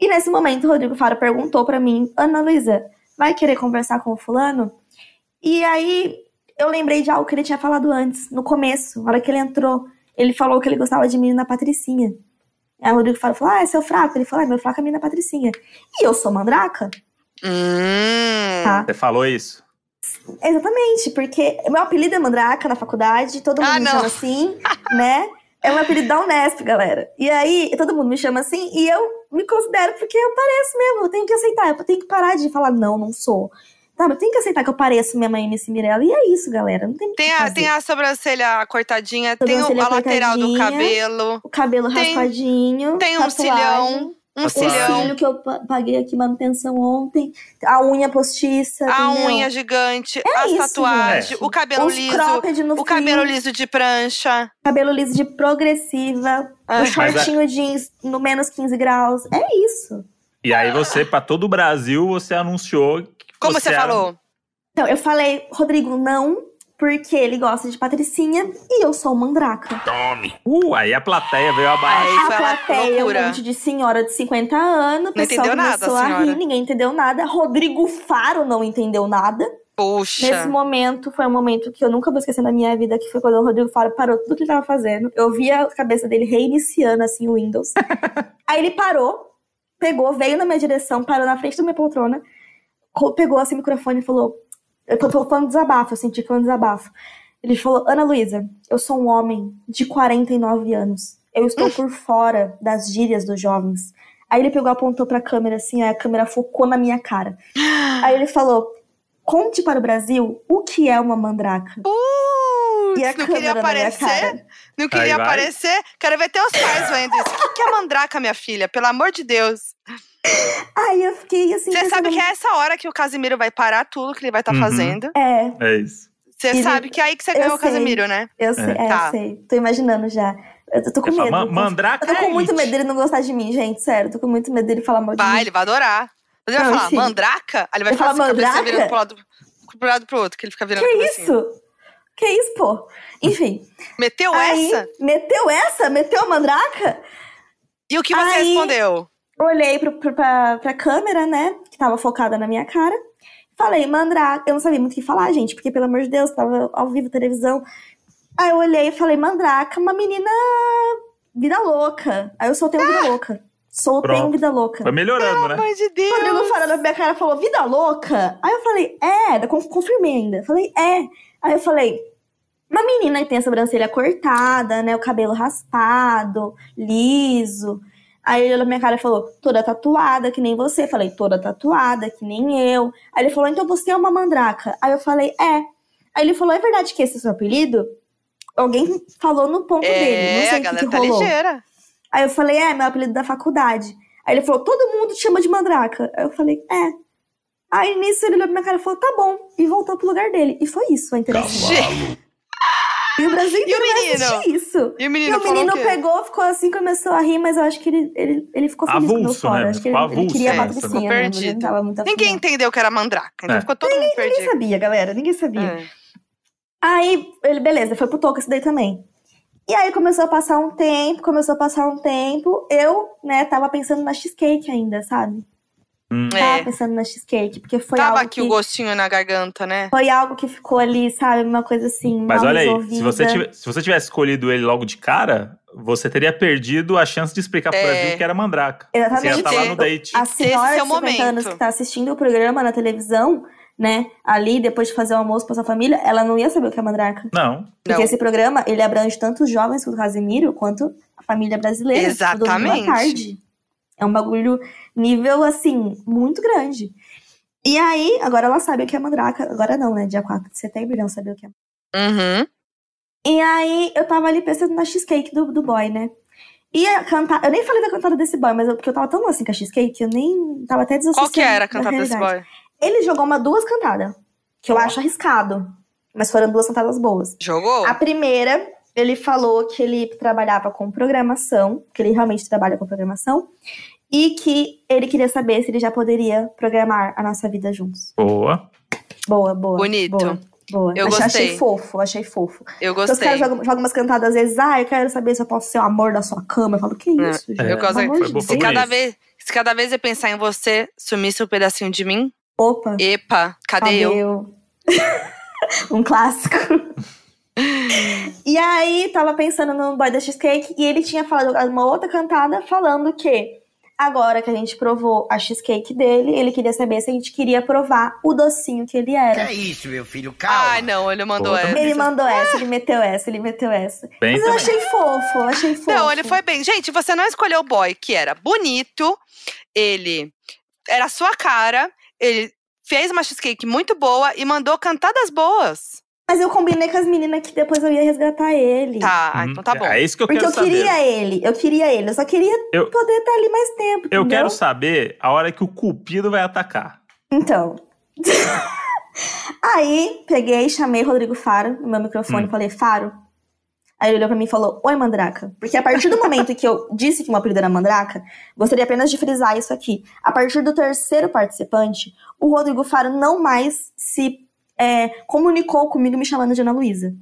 Speaker 4: E nesse momento, o Rodrigo Fara perguntou pra mim, Ana Luísa, vai querer conversar com o fulano? E aí, eu lembrei de algo que ele tinha falado antes, no começo, na hora que ele entrou. Ele falou que ele gostava de mim na Patricinha. Aí o Rodrigo Fara falou, ah, é seu fraco? Ele falou, ah, meu fraco é a menina Patricinha. E eu sou mandraca?
Speaker 2: Hum.
Speaker 4: Tá.
Speaker 1: Você falou isso?
Speaker 4: Exatamente, porque meu apelido é Mandraca na faculdade, todo mundo
Speaker 2: Ah,
Speaker 4: me chama assim, né? É um apelido da Unesp, galera. E aí, todo mundo me chama assim, e eu me considero porque eu pareço mesmo, eu tenho que aceitar, eu tenho que parar de falar, não, não sou. Sabe, eu tenho que aceitar que eu pareço minha mãe MC Mirella, e é isso, galera, não tem
Speaker 2: Tem
Speaker 4: que
Speaker 2: a,
Speaker 4: fazer.
Speaker 2: tem a sobrancelha cortadinha, tem o-
Speaker 4: Sobrancelha
Speaker 2: a lateral do
Speaker 4: cortadinha.
Speaker 2: cabelo,
Speaker 4: O cabelo
Speaker 2: tem-
Speaker 4: raspadinho,
Speaker 2: tem um
Speaker 4: tatuagem,
Speaker 2: cilhão, um
Speaker 4: cílio que eu pa- paguei aqui manutenção ontem, a unha postiça,
Speaker 2: a
Speaker 4: entendeu?
Speaker 2: unha gigante,
Speaker 4: É
Speaker 2: as
Speaker 4: isso,
Speaker 2: tatuagens,
Speaker 1: gente.
Speaker 2: o cabelo
Speaker 4: Os
Speaker 2: liso, o cabelo liso de prancha.
Speaker 4: cabelo liso de progressiva,
Speaker 2: Ah.
Speaker 4: o shortinho jeans no menos 15 graus. É isso.
Speaker 1: E aí você, pra todo o Brasil, você anunciou que
Speaker 2: Como você,
Speaker 1: era-
Speaker 2: falou?
Speaker 4: Então, eu falei, Rodrigo, não, porque ele gosta de Patricinha e eu sou mandraca.
Speaker 3: Tome.
Speaker 1: Uh, aí a plateia veio abaixo.
Speaker 4: A plateia, um
Speaker 2: loucura.
Speaker 4: monte de senhora de 50 anos, o
Speaker 2: Não
Speaker 4: pessoal
Speaker 2: entendeu nada,
Speaker 4: a
Speaker 2: senhora.
Speaker 4: rir, ninguém entendeu nada. Rodrigo Faro não entendeu nada.
Speaker 2: Puxa.
Speaker 4: Nesse momento, foi um momento que eu nunca vou esquecer na minha vida, que foi quando o Rodrigo Faro parou tudo que ele tava fazendo. Eu via a cabeça dele reiniciando, assim, o Windows. Aí ele parou, pegou, veio na minha direção, parou na frente da minha poltrona, pegou assim o microfone e falou... Eu tô falando desabafo, eu senti que foi um desabafo. Ele falou, Ana Luísa, eu sou um homem de 49 anos. Eu estou por fora das gírias dos jovens. Aí ele pegou, apontou pra câmera assim, aí a câmera focou na minha cara. Aí ele falou: Conte para o Brasil o que é uma mandraca.
Speaker 2: Putz,
Speaker 4: E a
Speaker 2: não queria aparecer? Não queria aparecer? Quero ver teus pais vendo isso. O que, que é mandraca, minha filha? Pelo amor de Deus.
Speaker 4: Aí eu fiquei assim.
Speaker 2: Você sabe que é essa hora que o Casimiro vai parar tudo que ele vai estar
Speaker 1: Uhum.
Speaker 2: fazendo.
Speaker 4: É,
Speaker 1: É isso.
Speaker 2: Você
Speaker 4: Ele-
Speaker 2: sabe que é aí que você
Speaker 4: eu
Speaker 2: ganhou o
Speaker 4: sei.
Speaker 2: Casemiro, né?
Speaker 4: Eu sei, é,
Speaker 2: Tá.
Speaker 4: eu sei. Tô imaginando já. Eu tô, com
Speaker 1: Você
Speaker 4: medo.
Speaker 1: "Man- Mandraka
Speaker 4: eu tô com
Speaker 1: é
Speaker 4: muito
Speaker 1: elite."
Speaker 4: medo dele não gostar de mim, gente. Sério, tô com muito medo dele falar mal de
Speaker 2: Vai,
Speaker 4: mim.
Speaker 2: ele vai adorar. Mas ele vai
Speaker 4: Não,
Speaker 2: falar,
Speaker 4: enfim.
Speaker 2: mandraca? Aí ele vai
Speaker 4: Ele
Speaker 2: ficar
Speaker 4: fala,
Speaker 2: assim, a cabeça
Speaker 4: "Mandraca?"
Speaker 2: virando pro lado, pro lado pro outro, que ele fica virando
Speaker 4: Que isso? Que isso, pô? Enfim.
Speaker 2: Meteu
Speaker 4: aí,
Speaker 2: essa?
Speaker 4: meteu essa? Meteu a mandraca?
Speaker 2: E o que você
Speaker 4: Aí-
Speaker 2: respondeu?
Speaker 4: Olhei pro, pro, pra, pra câmera, né? Que tava focada na minha cara. Falei, mandraca. Eu não sabia muito o que falar, gente, porque, pelo amor de Deus, tava ao vivo, televisão. Aí eu olhei e falei, mandraca, uma menina vida louca. Aí eu soltei um vida louca. Soltei
Speaker 1: Pronto.
Speaker 4: vida louca.
Speaker 1: Foi melhorando, né?
Speaker 2: Pelo amor de Deus.
Speaker 4: Rodrigo Fara na minha cara falou, vida louca? Aí eu falei, é, eu con- confirmei ainda. Falei, é. Aí eu falei, uma menina que tem a sobrancelha cortada, né? O cabelo raspado, liso. Aí ele olhou minha cara e falou, toda tatuada, que nem você. Falei, toda tatuada, que nem eu. Aí ele falou, então você é uma mandraca. Aí eu falei, é. Aí ele falou, é verdade que esse é o seu apelido? Alguém falou no ponto dele. Não
Speaker 2: É,
Speaker 4: sei
Speaker 2: a
Speaker 4: o que,
Speaker 2: galera
Speaker 4: que
Speaker 2: tá
Speaker 4: rolou.
Speaker 2: ligeira.
Speaker 4: Aí eu falei, é, meu apelido da faculdade. Aí ele falou, todo mundo te chama de mandraca. Aí eu falei, é. Aí nisso ele olhou pra minha cara e falou, tá bom. E voltou pro lugar dele. E foi isso a interação.
Speaker 2: Gente,
Speaker 4: E o Brasil
Speaker 2: E o menino?
Speaker 4: isso.
Speaker 2: E o
Speaker 4: E
Speaker 2: menino
Speaker 4: o menino
Speaker 2: o quê?
Speaker 4: pegou, ficou assim, começou a rir, mas eu acho que ele, ele, ele ficou feliz quando
Speaker 1: Avulso,
Speaker 4: fora.
Speaker 1: né?
Speaker 4: Acho que ele,
Speaker 1: Ficou
Speaker 4: ele queria
Speaker 1: avulso, né?
Speaker 2: Ficou
Speaker 4: né? Ele
Speaker 2: perdido.
Speaker 4: não tava muito afim,
Speaker 2: Ninguém
Speaker 4: não.
Speaker 2: entendeu que era mandraca, então
Speaker 1: É.
Speaker 2: ficou todo mundo
Speaker 4: Ninguém
Speaker 2: perdido.
Speaker 4: sabia, galera. Ninguém sabia.
Speaker 2: É.
Speaker 4: Aí, ele, beleza, foi pro toco esse daí também. E aí começou a passar um tempo, começou a passar um tempo. Eu, né, tava pensando na cheesecake ainda, sabe?
Speaker 1: Hum.
Speaker 2: É.
Speaker 4: Tava pensando na cheesecake, porque foi
Speaker 2: Tava
Speaker 4: algo
Speaker 2: aqui
Speaker 4: que...
Speaker 2: o gostinho na garganta, né?
Speaker 4: Foi algo que ficou ali, sabe? Uma coisa assim,
Speaker 1: Mas
Speaker 4: mal
Speaker 1: olha aí,
Speaker 4: resolvida.
Speaker 1: se você, tive- se você tivesse escolhido ele logo de cara, você teria perdido a chance de explicar pro
Speaker 2: É.
Speaker 1: Brasil que era mandraca.
Speaker 4: Exatamente.
Speaker 1: Você ia estar lá no date.
Speaker 4: A senhora
Speaker 2: é
Speaker 4: de 50 anos
Speaker 2: momento.
Speaker 4: que tá assistindo o programa na televisão, né? Ali, depois de fazer o almoço pra sua família, ela não ia saber o que é mandraca.
Speaker 1: Não.
Speaker 4: Porque
Speaker 2: Não.
Speaker 4: esse programa, ele abrange tanto os jovens do Casimiro, quanto a família brasileira.
Speaker 2: Exatamente.
Speaker 4: à tarde. É um bagulho nível, assim, muito grande. E aí, agora ela sabe o que é mandraca. Agora não, né? Dia 4 de setembro, não sabe o que é.
Speaker 2: Uhum.
Speaker 4: E aí, eu tava ali pensando na cheesecake do, do boy, né? E a cantada... Eu nem falei da cantada desse boy, mas eu, porque eu tava tão assim com a cheesecake, que eu nem tava até desassociando
Speaker 2: Qual que era a
Speaker 4: da
Speaker 2: cantada desse boy?
Speaker 4: Ele jogou uma duas cantadas, que eu acho arriscado. Mas foram duas cantadas boas.
Speaker 2: Jogou?
Speaker 4: A primeira, ele falou que ele trabalhava com programação, que ele realmente trabalha com programação, e que ele queria saber se ele já poderia programar a nossa vida juntos.
Speaker 1: Boa.
Speaker 4: Boa, boa.
Speaker 2: Bonito.
Speaker 4: Boa, boa.
Speaker 2: Eu
Speaker 4: achei,
Speaker 2: gostei.
Speaker 4: achei fofo, achei fofo.
Speaker 2: Eu
Speaker 4: os
Speaker 2: gostei.
Speaker 4: caras jogam, jogam umas cantadas às vezes, ah, eu quero saber se eu posso ser o amor da sua cama. Eu falo, que
Speaker 2: É,
Speaker 4: isso, gente?
Speaker 1: eu
Speaker 2: gosto-
Speaker 4: de
Speaker 2: Se cada, vez, se cada vez eu pensar em você, sumisse um pedacinho de mim,
Speaker 4: Opa,
Speaker 2: epa, cadê, eu?
Speaker 4: um clássico. E aí, tava pensando no Boy da Cheesecake e ele tinha falado uma outra cantada falando que agora que a gente provou a cheesecake dele, ele queria saber se a gente queria provar o docinho que ele era.
Speaker 3: É isso, meu filho, calma.
Speaker 2: Ai, não, ele mandou
Speaker 1: Pô,
Speaker 2: essa.
Speaker 4: Ele mandou essa, ele meteu essa, ele meteu essa.
Speaker 1: Bem
Speaker 4: Mas eu
Speaker 1: também.
Speaker 4: achei fofo, eu achei fofo.
Speaker 2: Não, ele foi bem. Gente, você não escolheu o boy que era bonito, ele era a sua cara, ele fez uma cheesecake muito boa e mandou cantadas boas.
Speaker 4: Mas eu combinei com as meninas que depois eu ia resgatar ele.
Speaker 2: Tá, ah,
Speaker 1: Hum,
Speaker 2: então tá bom.
Speaker 1: É isso que eu
Speaker 4: Porque
Speaker 1: quero
Speaker 4: eu
Speaker 1: saber.
Speaker 4: queria ele, eu queria ele. Eu só queria
Speaker 1: Eu-
Speaker 4: poder estar ali mais tempo.
Speaker 1: Eu
Speaker 4: entendeu?
Speaker 1: quero saber a hora que o cupido vai atacar.
Speaker 4: Então. Aí, peguei, chamei Rodrigo Faro no meu microfone e
Speaker 1: Hum.
Speaker 4: falei, Faro. Aí ele olhou pra mim e falou, Oi, Mandraca. Porque a partir do momento que eu disse que o meu apelido era Mandraca, gostaria apenas de frisar isso aqui. A partir do terceiro participante, o Rodrigo Faro não mais se é, comunicou comigo me chamando de Ana Luísa.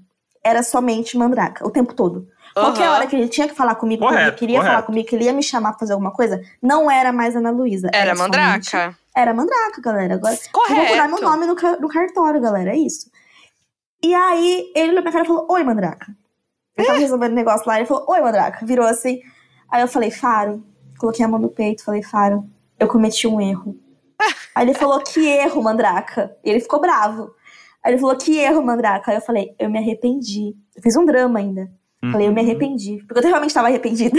Speaker 4: Era somente Mandraca, o tempo todo. Qualquer hora que ele tinha que falar comigo, que ele
Speaker 1: Correto,
Speaker 4: queria falar
Speaker 1: correto.
Speaker 4: comigo, que ele ia me chamar pra fazer alguma coisa, não era mais Ana Luísa.
Speaker 2: Era
Speaker 4: somente
Speaker 2: mandraca.
Speaker 4: era mandraca, galera. Agora eu vou
Speaker 2: Correto.
Speaker 4: mudar meu nome no, no cartório, galera. É isso. E aí, ele olhou pra cara e falou: Oi, mandraca. Eu tava resolvendo um negócio lá, ele falou: Oi, mandraca. Virou assim. Aí eu falei: Faro. Coloquei a mão no peito, falei: Faro, eu cometi um erro. Aí ele falou: Que erro, mandraca. E ele ficou bravo. Aí ele falou: Que erro, mandraca. Aí eu falei: Eu me arrependi. Eu fiz um drama ainda. Falei: Eu me
Speaker 1: Uhum.
Speaker 4: arrependi. Porque eu realmente tava arrependida.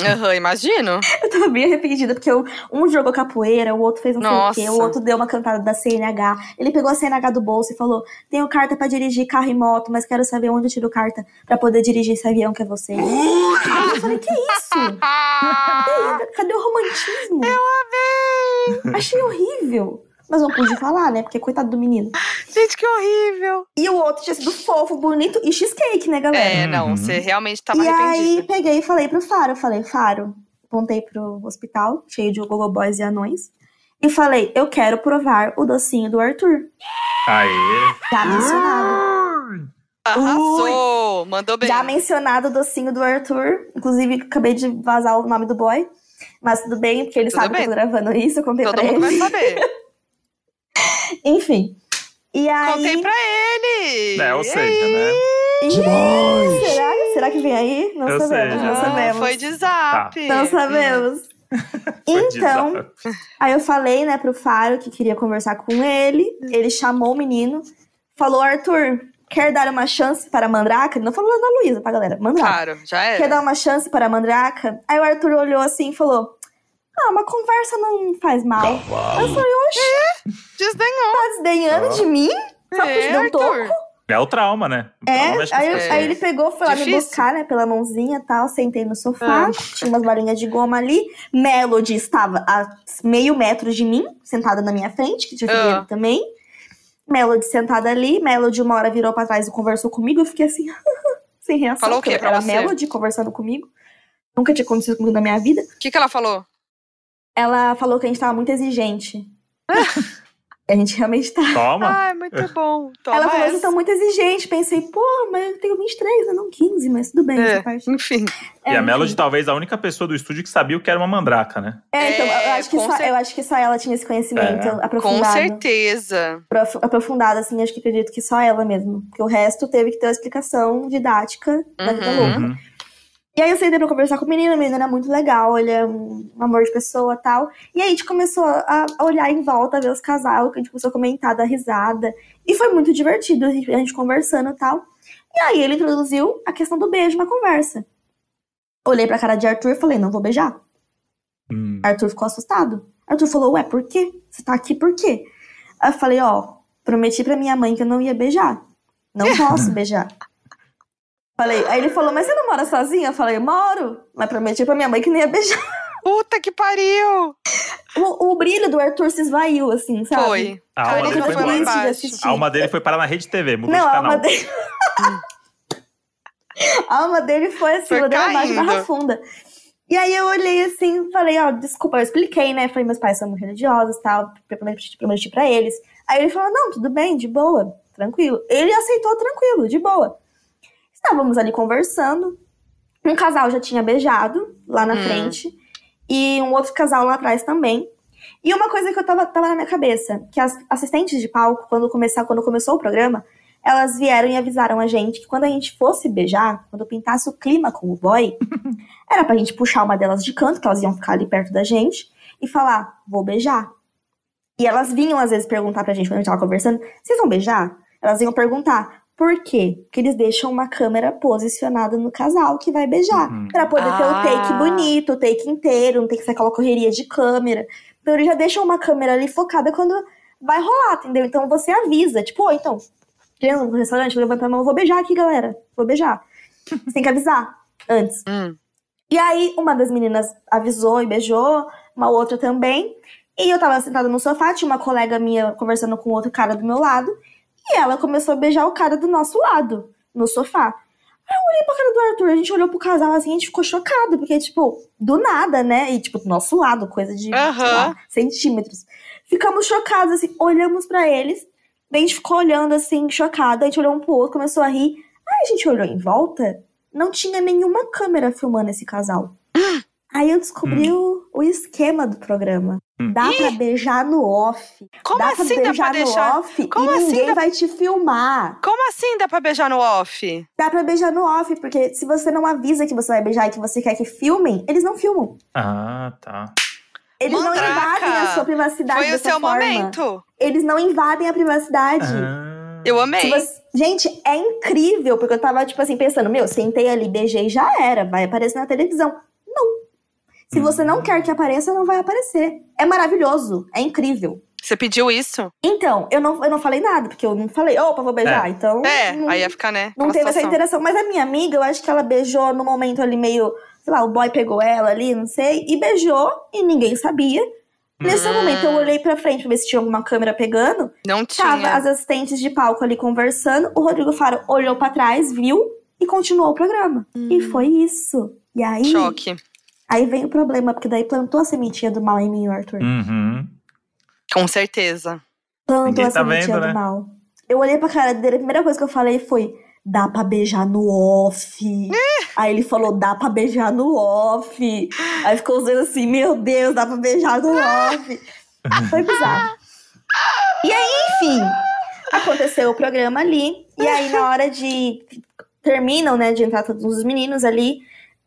Speaker 2: Aham, imagino.
Speaker 4: Eu tava bem arrependida, porque eu- um jogou capoeira, o outro fez não
Speaker 2: Nossa.
Speaker 4: sei o quê, o outro deu uma cantada da CNH. Ele pegou a CNH do bolso e falou: Tenho carta pra dirigir carro e moto, mas quero saber onde eu tiro carta pra poder dirigir esse avião que é você. eu falei: Que isso? Cadê o romantismo?
Speaker 2: eu amei!
Speaker 4: Achei horrível. Mas não pude falar, né? Porque coitado do menino.
Speaker 2: Gente, que horrível.
Speaker 4: E o outro tinha sido fofo, bonito e cheesecake, né, galera?
Speaker 2: É, não,
Speaker 1: Uhum.
Speaker 2: você realmente tava
Speaker 4: e
Speaker 2: arrependida.
Speaker 4: aí peguei e falei pro Faro, falei, Faro, apontei pro hospital, cheio de gogo boys e anões. E falei, eu quero provar o docinho do Arthur.
Speaker 1: Aê.
Speaker 4: Já mencionado.
Speaker 2: Arrasou! Mandou bem.
Speaker 4: Já mencionado o docinho do Arthur. Inclusive, acabei de vazar o nome do boy. Mas tudo bem, porque ele
Speaker 2: Tudo
Speaker 4: sabe
Speaker 2: bem.
Speaker 4: que eu tô gravando isso, eu contei
Speaker 2: Todo
Speaker 4: pra
Speaker 2: mundo
Speaker 4: ele.
Speaker 2: vai saber.
Speaker 4: Enfim. E aí.
Speaker 2: Contei pra ele!
Speaker 1: É, ou seja, né?
Speaker 4: Ih, será, será que vem aí? Não
Speaker 1: Eu
Speaker 4: sabemos,
Speaker 1: sei,
Speaker 4: não.
Speaker 2: Ah,
Speaker 4: sabemos.
Speaker 2: Foi de zap.
Speaker 4: Não sabemos. Então, aí eu falei, né, pro Faro que queria conversar com ele. Ele chamou o menino, falou: Arthur, quer dar uma chance para a Mandraka? Ele não falou da Luísa, pra galera. Mandraka.
Speaker 2: Claro, já
Speaker 4: Quer
Speaker 2: era.
Speaker 4: dar uma chance para a Mandraka? Aí o Arthur olhou assim e falou: Ah, uma conversa não faz mal. Aí eu falei: Oxe,
Speaker 2: Desdenhou.
Speaker 4: tá desdenhando
Speaker 1: Ó.
Speaker 4: de mim? Só te
Speaker 2: É,
Speaker 4: dei um
Speaker 2: Arthur.
Speaker 4: toco?
Speaker 1: É o trauma, né? O
Speaker 4: É,
Speaker 1: trauma as
Speaker 4: aí, aí ele pegou, foi lá me buscar, né, pela mãozinha e tal, sentei no sofá,
Speaker 2: Ah.
Speaker 4: tinha umas balinhas de goma ali, Melody estava a meio metro de mim, sentada na minha frente, que tinha
Speaker 2: Ah.
Speaker 4: também, Melody sentada ali, Melody uma hora virou pra trás e conversou comigo, eu fiquei assim, sem reação,
Speaker 2: Falou o quê pra
Speaker 4: era
Speaker 2: você?
Speaker 4: a Melody conversando comigo, nunca tinha acontecido comigo na minha vida,
Speaker 2: O que, que ela falou?
Speaker 4: Ela falou que a gente tava muito exigente. a gente realmente tá.
Speaker 1: Toma.
Speaker 2: Ai, muito bom. Toma
Speaker 4: ela falou, vocês estão muito exigentes. Pensei, pô, mas eu tenho 23, né? Não 15, mas tudo bem,
Speaker 2: É. Enfim.
Speaker 1: E
Speaker 4: É,
Speaker 1: a Melody,
Speaker 4: enfim.
Speaker 1: talvez, a única pessoa do estúdio que sabia o que era uma mandraca, né?
Speaker 4: É, então, eu,
Speaker 2: É,
Speaker 4: acho que
Speaker 2: com
Speaker 4: só,
Speaker 2: cer-
Speaker 4: eu acho que só ela tinha esse conhecimento
Speaker 1: É.
Speaker 2: Com
Speaker 4: aprofundado.
Speaker 2: certeza.
Speaker 4: Prof- Aprofundado, assim, acho que acredito que só ela mesmo. Porque o resto teve que ter uma explicação didática da vida
Speaker 2: Uhum.
Speaker 4: louca.
Speaker 1: Uhum.
Speaker 4: E aí eu sentei pra conversar com o menino, o menino era muito legal, ele é um amor de pessoa e tal. E aí a gente começou a olhar em volta, a ver os casais, que a gente começou a comentar, dar risada. E foi muito divertido, a gente a gente conversando e tal. E aí ele introduziu a questão do beijo na conversa. Olhei pra cara de Arthur e falei, não vou beijar.
Speaker 1: Hum.
Speaker 4: Arthur ficou assustado. Arthur falou, ué, por quê? Você tá aqui por quê? Aí eu falei, ó, prometi pra minha mãe que eu não ia beijar. Não posso beijar. Falei, aí ele falou, mas você não mora sozinha? Eu falei, moro, mas prometi pra minha mãe que não ia beijar.
Speaker 2: Puta que pariu!
Speaker 4: O, o brilho do Arthur se esvaiu, assim, sabe?
Speaker 2: Foi.
Speaker 1: A alma
Speaker 2: ele
Speaker 1: dele
Speaker 2: foi.
Speaker 1: A alma dele foi parar na Rede TV, mudou
Speaker 4: Não,
Speaker 1: de
Speaker 4: a
Speaker 1: canal.
Speaker 4: alma dele. a alma dele foi assim,
Speaker 2: Foi
Speaker 4: abaixo
Speaker 2: caindo.
Speaker 4: barra funda. E aí eu olhei assim, falei, ó, desculpa, eu expliquei, né? Falei, meus pais são muito religiosos e tal, prometi, prometi pra eles. Aí ele falou, não, tudo bem, de boa, tranquilo. Ele aceitou tranquilo, de boa. Estávamos ali conversando. Um casal já tinha beijado lá na
Speaker 2: Hum.
Speaker 4: frente. E um outro casal lá atrás também. E uma coisa que eu tava, tava na minha cabeça, que as assistentes de palco, quando, começar, quando começou o programa, elas vieram e avisaram a gente que quando a gente fosse beijar, quando pintasse o clima com o boy, era pra gente puxar uma delas de canto, que elas iam ficar ali perto da gente, e falar, vou beijar. E elas vinham às vezes perguntar pra gente quando a gente tava conversando, vocês vão beijar? Elas iam perguntar, por quê? Porque eles deixam uma câmera posicionada no casal que vai beijar.
Speaker 1: Uhum.
Speaker 4: Pra poder ter o
Speaker 2: Ah.
Speaker 4: take bonito, o take inteiro, não tem que ser aquela correria de câmera. Então eles já deixam uma câmera ali focada quando vai rolar, entendeu? Então você avisa, tipo, ô, então, chegando no restaurante, levanta a mão, vou beijar aqui, galera. Vou beijar. Você tem que avisar antes.
Speaker 2: Hum.
Speaker 4: E aí, uma das meninas avisou e beijou, uma outra também. E eu tava sentada no sofá, tinha uma colega minha conversando com outro cara do meu lado. E ela começou a beijar o cara do nosso lado, no sofá. Aí eu olhei pra cara do Arthur, a gente olhou pro casal assim, a gente ficou chocado, porque, tipo, do nada, né? E, tipo, do nosso lado, coisa de,
Speaker 2: Aham.
Speaker 4: lá, centímetros. Ficamos chocados, assim, olhamos pra eles, daí a gente ficou olhando, assim, chocado, a gente olhou um pro outro, começou a rir. Aí a gente olhou em volta, não tinha nenhuma câmera filmando esse casal. Aí eu descobri o, o esquema do programa.
Speaker 1: Hum.
Speaker 4: Dá pra beijar no off.
Speaker 2: Como
Speaker 4: dá
Speaker 2: assim
Speaker 4: pra
Speaker 2: dá
Speaker 4: beijar
Speaker 2: pra deixar?
Speaker 4: no off
Speaker 2: Como
Speaker 4: e
Speaker 2: assim
Speaker 4: ninguém
Speaker 2: dá-
Speaker 4: vai te filmar.
Speaker 2: Como assim dá pra beijar no off?
Speaker 4: Dá pra beijar no off, porque se você não avisa que você vai beijar e que você quer que filmem, eles não filmam.
Speaker 1: Ah, tá.
Speaker 4: Eles
Speaker 2: Mandraka,
Speaker 4: não invadem a sua privacidade
Speaker 2: Foi o seu
Speaker 4: forma.
Speaker 2: momento.
Speaker 4: Eles não invadem a privacidade.
Speaker 1: Ah.
Speaker 2: Eu amei.
Speaker 4: você- Gente, é incrível, porque eu tava, tipo assim, pensando, meu, sentei ali, beijei e já era, vai aparecer na televisão. Se você não quer que apareça, não vai aparecer. É maravilhoso, é incrível.
Speaker 2: Você pediu isso?
Speaker 4: Então, eu não, eu não falei nada, porque eu não falei, opa, vou beijar. Então,
Speaker 2: É,
Speaker 4: não,
Speaker 2: aí ia ficar, né?
Speaker 4: não teve essa interação. Mas a minha amiga, eu acho que ela beijou no momento ali meio, sei lá, o boy pegou ela ali, não sei, e beijou, e ninguém sabia. Nesse
Speaker 2: Hum.
Speaker 4: momento eu olhei pra frente pra ver se tinha alguma câmera pegando.
Speaker 2: Não
Speaker 4: Tava
Speaker 2: tinha.
Speaker 4: as assistentes de palco ali conversando. O Rodrigo Faro olhou pra trás, viu e continuou o programa. E foi isso. E aí,
Speaker 2: Hum. Choque.
Speaker 4: Aí vem o problema, porque daí plantou a sementinha do mal em mim, Arthur.
Speaker 1: Uhum.
Speaker 2: Com certeza.
Speaker 4: Plantou
Speaker 1: Ninguém
Speaker 4: a
Speaker 1: tá
Speaker 4: sementinha
Speaker 1: vendo,
Speaker 4: do
Speaker 1: né?
Speaker 4: mal. Eu olhei pra cara dele, a primeira coisa que eu falei foi: dá pra beijar no off. Aí ele falou: dá pra beijar no off. Aí ficou usando assim: meu Deus, dá pra beijar no off. Foi bizarro. E aí, enfim, aconteceu o programa ali. E aí, na hora de. Terminam, né, de entrar todos os meninos ali.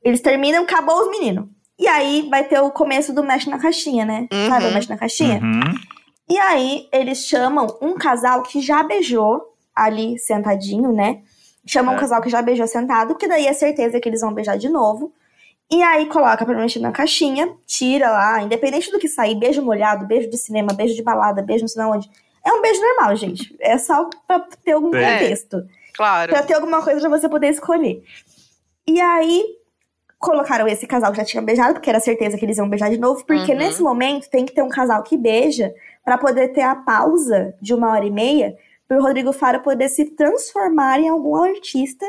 Speaker 4: Eles terminam, acabou os meninos. E aí vai ter o começo do Mexe na Caixinha, né? Sabe o
Speaker 2: Uhum.
Speaker 4: Mexe na Caixinha?
Speaker 1: Uhum.
Speaker 4: E aí, eles chamam um casal que já beijou ali sentadinho, né? Chamam um
Speaker 1: É.
Speaker 4: casal que já beijou sentado, porque daí é certeza que eles vão beijar de novo. E aí coloca pra mexer na caixinha, tira lá, independente do que sair, beijo molhado, beijo de cinema, beijo de balada, beijo não sei onde. É um beijo normal, gente. É só pra ter algum
Speaker 1: É.
Speaker 4: contexto.
Speaker 2: Claro.
Speaker 4: Pra ter alguma coisa pra você poder escolher. E aí, colocaram esse casal que já tinha beijado, porque era certeza que eles iam beijar de novo, porque
Speaker 2: Uhum.
Speaker 4: nesse momento tem que ter um casal que beija pra poder ter a pausa de uma hora e meia pro Rodrigo Faro poder se transformar em algum artista,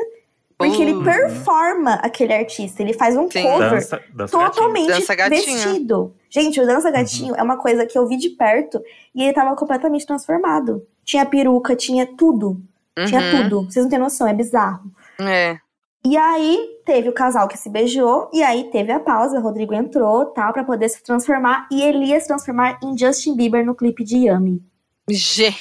Speaker 4: porque ele
Speaker 2: Uh.
Speaker 4: performa aquele artista, ele faz um
Speaker 2: Sim.
Speaker 4: cover
Speaker 1: Dança, dança
Speaker 4: totalmente
Speaker 2: Dança
Speaker 4: vestido. Gente, o Dança Gatinho é uma coisa que eu vi de perto e ele tava completamente transformado. Tinha peruca, tinha tudo. Tinha
Speaker 2: Uhum.
Speaker 4: tudo. Vocês não têm noção, é bizarro.
Speaker 2: É.
Speaker 4: E aí teve o casal que se beijou, e aí teve a pausa, o Rodrigo entrou, tal, pra poder se transformar, e ele ia se transformar em Justin Bieber no clipe de Yummy.
Speaker 2: Gê.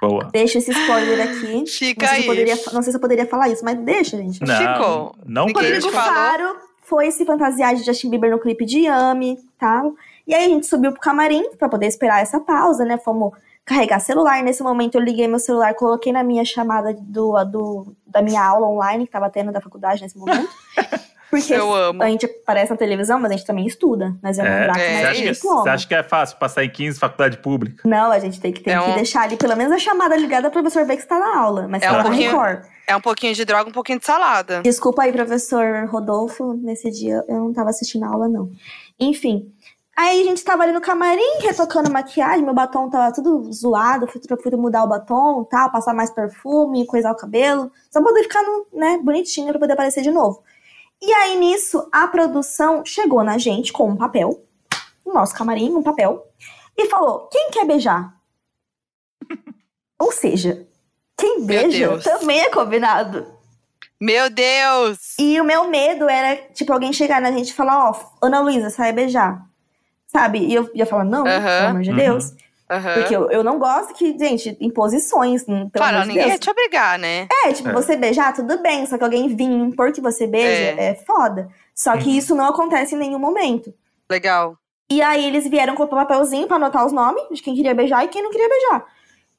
Speaker 1: Boa.
Speaker 4: Deixa esse spoiler aqui.
Speaker 2: Fica
Speaker 4: não, sei se poderia, não sei se eu poderia falar isso, mas deixa, gente.
Speaker 1: Não,
Speaker 2: Ficou.
Speaker 1: não
Speaker 4: Rodrigo. Faro foi se fantasiar de Justin Bieber no clipe de Yummy, tal. E aí a gente subiu pro camarim pra poder esperar essa pausa, né? Fomos carregar celular. Nesse momento eu liguei meu celular, coloquei na minha chamada do, do, da minha aula online que tava tendo da faculdade nesse momento. Porque
Speaker 2: Eu amo.
Speaker 4: a gente aparece na televisão, mas a gente também estuda. Nós é um
Speaker 1: É,
Speaker 2: é
Speaker 1: acha que, você acha que é fácil passar em 15 faculdade pública?
Speaker 4: Não, a gente tem que, tem
Speaker 2: É
Speaker 4: que
Speaker 2: um-
Speaker 4: deixar ali pelo menos a chamada ligada pro professor ver que está na aula. Mas
Speaker 2: É
Speaker 4: tá
Speaker 2: um
Speaker 4: na
Speaker 2: pouquinho-. É um pouquinho de droga, um pouquinho de salada.
Speaker 4: Desculpa aí, professor Rodolfo. Nesse dia eu não tava assistindo a aula, não. Enfim. Aí a gente tava ali no camarim, retocando maquiagem, meu batom tava tudo zoado, fui, fui mudar o batom e tal, passar mais perfume, coisar o cabelo, só pra poder ficar no, né, bonitinho pra poder aparecer de novo. E aí nisso, a produção chegou na gente com um papel, no nosso camarim, um papel, e falou: quem quer beijar? Ou seja, quem beija também é combinado.
Speaker 2: Meu Deus!
Speaker 4: E o meu medo era, tipo, alguém chegar na gente e falar, ó, Ana Luísa, sai beijar. Sabe? E eu ia falar, não,
Speaker 2: Aham.
Speaker 4: pelo amor de
Speaker 1: Uhum.
Speaker 4: Deus. Porque eu, eu não gosto que, gente, imposições, hum, pelo
Speaker 2: Claro,
Speaker 4: amor de
Speaker 2: ninguém ia te obrigar, né?
Speaker 4: É, tipo,
Speaker 1: É.
Speaker 4: você beijar, tudo bem, só que alguém vir impor que você beija é, foda. Só que
Speaker 1: Uhum.
Speaker 4: isso não acontece em nenhum momento.
Speaker 2: Legal.
Speaker 4: E aí eles vieram com o papelzinho pra anotar os nomes de quem queria beijar e quem não queria beijar.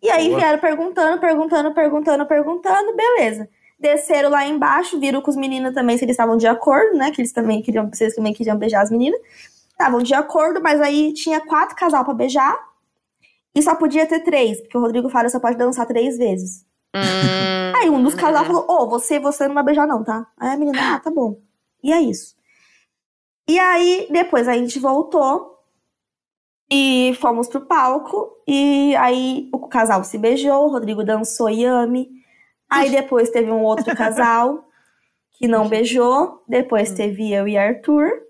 Speaker 4: E aí
Speaker 1: Boa.
Speaker 4: vieram perguntando, perguntando, perguntando, perguntando, beleza. Desceram lá embaixo, viram com os meninos também se eles estavam de acordo, né? Que eles também queriam, vocês também queriam beijar as meninas. Estavam de acordo, mas aí tinha quatro casal pra beijar. E só podia ter três, porque o Rodrigo Faro só pode dançar três vezes.
Speaker 2: Hum,
Speaker 4: Aí um dos casal falou: Ô, você, você não vai beijar, não, tá? Aí a menina, ah, tá bom. E é isso. E aí, depois a gente voltou e fomos pro palco. E aí o casal se beijou, o Rodrigo dançou Yami. Aí depois teve um outro casal que não beijou. Depois teve eu e Arthur.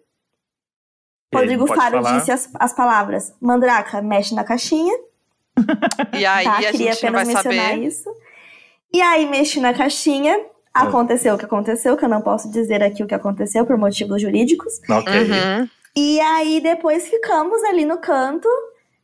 Speaker 4: Rodrigo Faro
Speaker 1: falar?
Speaker 4: disse as, as palavras: Mandraca, mexe na caixinha.
Speaker 2: E aí
Speaker 4: tá?
Speaker 2: a
Speaker 4: Queria
Speaker 2: gente não vai
Speaker 4: apenas mencionar
Speaker 2: saber.
Speaker 4: isso. E aí, mexi na caixinha.
Speaker 1: Ah.
Speaker 4: Aconteceu o que aconteceu, que eu não posso dizer aqui o que aconteceu por motivos jurídicos.
Speaker 1: Ok.
Speaker 2: Uhum.
Speaker 4: E aí, depois ficamos ali no canto,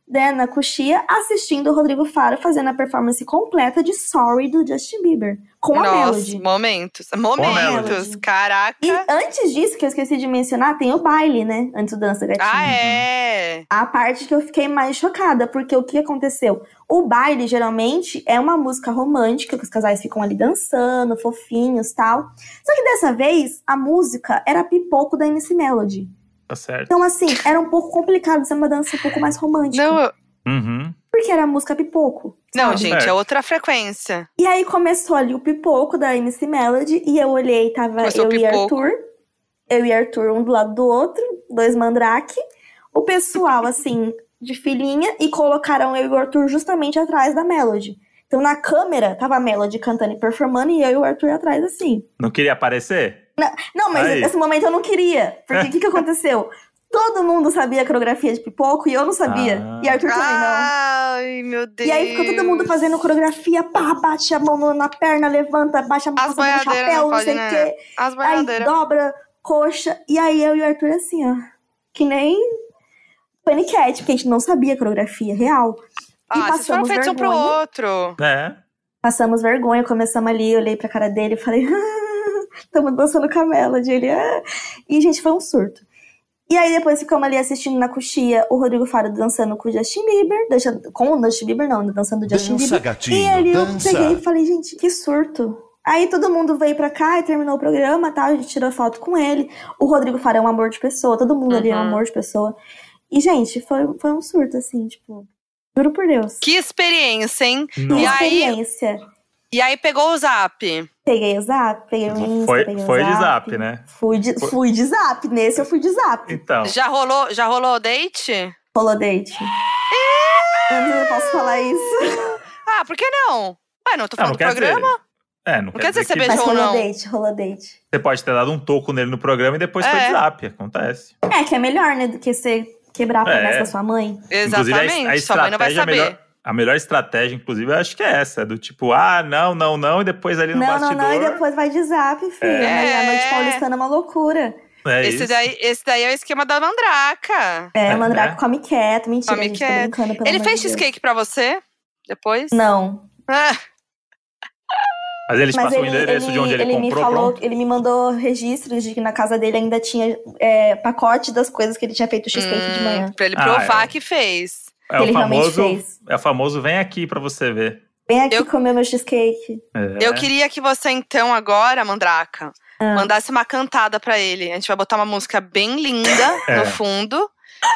Speaker 4: né, na coxia, assistindo o Rodrigo Faro fazendo a performance completa de Sorry do Justin Bieber. Com a
Speaker 2: Nossa,
Speaker 4: Melody.
Speaker 2: momentos. Momentos.
Speaker 4: Melody.
Speaker 2: Caraca.
Speaker 4: E antes disso, que eu esqueci de mencionar, tem o baile, né? Antes do Dança Gatinho.
Speaker 2: Ah, é?
Speaker 4: A parte que eu fiquei mais chocada, porque o que aconteceu? O baile, geralmente, é uma música romântica, que os casais ficam ali dançando, fofinhos tal. Só que dessa vez, a música era pipoco da MC Melody.
Speaker 1: Tá certo.
Speaker 4: Então, assim, era um pouco complicado ser uma dança um pouco mais romântica.
Speaker 2: Não, eu-
Speaker 1: Uhum.
Speaker 4: Porque era música pipoco.
Speaker 2: não
Speaker 4: sabe?
Speaker 2: gente, é
Speaker 1: Certo.
Speaker 2: outra frequência.
Speaker 4: E aí começou ali o pipoco da MC Melody, e eu olhei, tava
Speaker 2: Começou
Speaker 4: eu e. Arthur. Eu e Arthur, um do lado do outro, dois mandrake. o pessoal, assim, de filinha e colocaram eu e o Arthur justamente atrás da Melody. Então na câmera tava a Melody cantando e performando e eu e o Arthur atrás assim.
Speaker 1: Não queria aparecer?
Speaker 4: Não, mas
Speaker 1: Aí.
Speaker 4: nesse momento eu não queria. Porque o que, que aconteceu? Todo mundo sabia a coreografia de pipoco e eu não sabia.
Speaker 1: Ah.
Speaker 4: E Arthur também não.
Speaker 2: Ai, meu Deus.
Speaker 4: E aí ficou todo mundo fazendo coreografia, pá, bate a mão na perna, levanta, baixa a mão,
Speaker 2: As boiadeiras
Speaker 4: chapéu,
Speaker 2: não
Speaker 4: não
Speaker 2: pode,
Speaker 4: sei o
Speaker 2: né?
Speaker 4: quê.
Speaker 2: As
Speaker 4: Aí dobra, coxa. E aí eu e o Arthur assim, ó. Que nem paniquete, porque a gente não sabia a coreografia real.
Speaker 2: Ah, vocês foram
Speaker 4: passamos
Speaker 2: feitos um pro outro.
Speaker 1: É.
Speaker 4: Passamos vergonha, começamos ali, eu olhei pra cara dele e falei, estamos dançando com a Melody. Ele, ah. E, gente, foi um surto. E aí depois ficamos ali assistindo na coxia o Rodrigo Faro dançando com o Justin Bieber, deixa- com o Justin Bieber não, dançando o Justin
Speaker 3: Dança,
Speaker 4: Bieber.
Speaker 3: gatinho,
Speaker 4: e ali eu peguei e falei, gente, que surto. Aí todo mundo veio pra cá e terminou o programa, tá? A gente tirou foto com ele. O Rodrigo Faro é um amor de pessoa, todo mundo ali é um
Speaker 2: Uhum.
Speaker 4: amor de pessoa. E, gente, foi, foi um surto, assim, tipo, juro por Deus.
Speaker 2: Que experiência, hein?
Speaker 4: Que
Speaker 1: Nossa.
Speaker 2: E aí-
Speaker 4: experiência.
Speaker 2: E aí pegou o zap.
Speaker 4: Peguei o zap, peguei o Insta,
Speaker 1: Foi,
Speaker 4: peguei o
Speaker 1: foi de zap, né?
Speaker 4: Fui de,
Speaker 1: Foi-
Speaker 4: fui de zap, nesse eu fui de zap.
Speaker 1: Então.
Speaker 2: Já rolou, já rolou o date?
Speaker 4: Rolou date. Eu não sei se eu posso falar isso.
Speaker 2: Ah, por que não? Ué, não tô
Speaker 1: Não,
Speaker 2: falando
Speaker 1: não
Speaker 2: do
Speaker 1: quer dizer.
Speaker 2: programa?
Speaker 1: É, não,
Speaker 2: quer dizer que você beijou
Speaker 4: Mas rolou
Speaker 2: não?
Speaker 4: date, rolou date.
Speaker 1: você pode ter dado um toco nele no programa e depois foi
Speaker 2: É.
Speaker 1: de zap. Acontece.
Speaker 4: É, que é melhor, né, do que você quebrar a promessa
Speaker 1: É.
Speaker 4: da sua mãe.
Speaker 2: Exatamente.
Speaker 1: a, a
Speaker 2: Sua mãe não vai
Speaker 1: estratégia
Speaker 2: saber.
Speaker 1: melhor. A melhor estratégia, inclusive, eu acho que é essa, do tipo, ah, não, não, não, e depois ali no
Speaker 4: Não, não,
Speaker 1: bastidor.
Speaker 4: não, e depois vai de zap, filho.
Speaker 1: É.
Speaker 4: Aí a noite paulistana é uma loucura.
Speaker 1: É
Speaker 2: Esse
Speaker 1: isso.
Speaker 2: daí, esse daí é o esquema da mandraca.
Speaker 4: É,
Speaker 1: É,
Speaker 4: Mandrake
Speaker 1: é.
Speaker 4: come quieto, mentira,
Speaker 2: Come
Speaker 4: tá
Speaker 2: quieto.
Speaker 4: brincando, pelo
Speaker 2: Ele fez
Speaker 4: de Deus.
Speaker 2: cheesecake pra você? Depois?
Speaker 4: Não,
Speaker 2: Ah,
Speaker 1: Mas eles
Speaker 4: mas
Speaker 1: passam
Speaker 4: ele,
Speaker 1: o endereço
Speaker 4: ele,
Speaker 1: de onde ele,
Speaker 4: ele me
Speaker 1: comprou,
Speaker 4: falou,
Speaker 1: pronto.
Speaker 4: ele me mandou registros de que na casa dele ainda tinha é, pacote das coisas que ele tinha feito o cheesecake de
Speaker 2: hum,
Speaker 4: manhã.
Speaker 2: Pra ele
Speaker 1: Ah,
Speaker 2: provar
Speaker 1: é.
Speaker 2: que fez.
Speaker 1: É
Speaker 4: que
Speaker 1: o famoso,
Speaker 4: fez.
Speaker 1: é o famoso vem aqui pra você ver.
Speaker 4: Vem aqui
Speaker 2: Eu-
Speaker 4: comer meu cheesecake.
Speaker 1: É.
Speaker 2: Eu queria que você, então, agora, Mandraca,
Speaker 4: Ah.
Speaker 2: mandasse uma cantada pra ele. A gente vai botar uma música bem linda
Speaker 1: É.
Speaker 2: no fundo.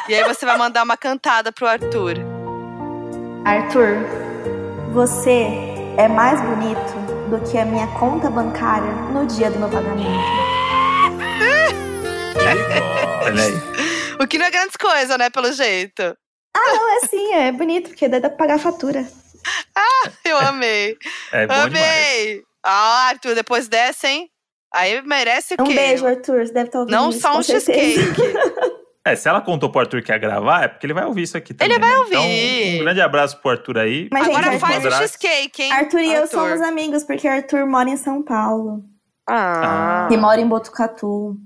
Speaker 2: E aí você vai mandar uma cantada pro Arthur.
Speaker 4: Arthur, você é mais bonito do que a minha conta bancária no dia do meu pagamento.
Speaker 1: Olha aí.
Speaker 2: O que não é grandes coisas, né, pelo jeito.
Speaker 4: Não, é sim, é bonito, porque dá pra pagar a fatura.
Speaker 2: Eu amei.
Speaker 1: É bom demais.
Speaker 2: amei. Ah, Arthur, depois dessa, hein? Aí merece o
Speaker 4: Um
Speaker 2: quê?
Speaker 4: beijo, Arthur. Você deve estar ouvindo
Speaker 2: Não
Speaker 4: isso,
Speaker 2: só um cheesecake.
Speaker 1: É, se ela contou pro Arthur que ia gravar, é porque ele vai ouvir isso aqui também.
Speaker 2: Ele vai
Speaker 1: né?
Speaker 2: ouvir.
Speaker 1: Então, um grande abraço pro Arthur aí.
Speaker 4: Mas, gente,
Speaker 2: Agora
Speaker 4: Arthur-
Speaker 2: faz o cheesecake, hein?
Speaker 4: Arthur e eu
Speaker 2: Arthur.
Speaker 4: somos amigos, porque Arthur mora em São Paulo.
Speaker 2: Ah.
Speaker 4: E mora em Botucatu.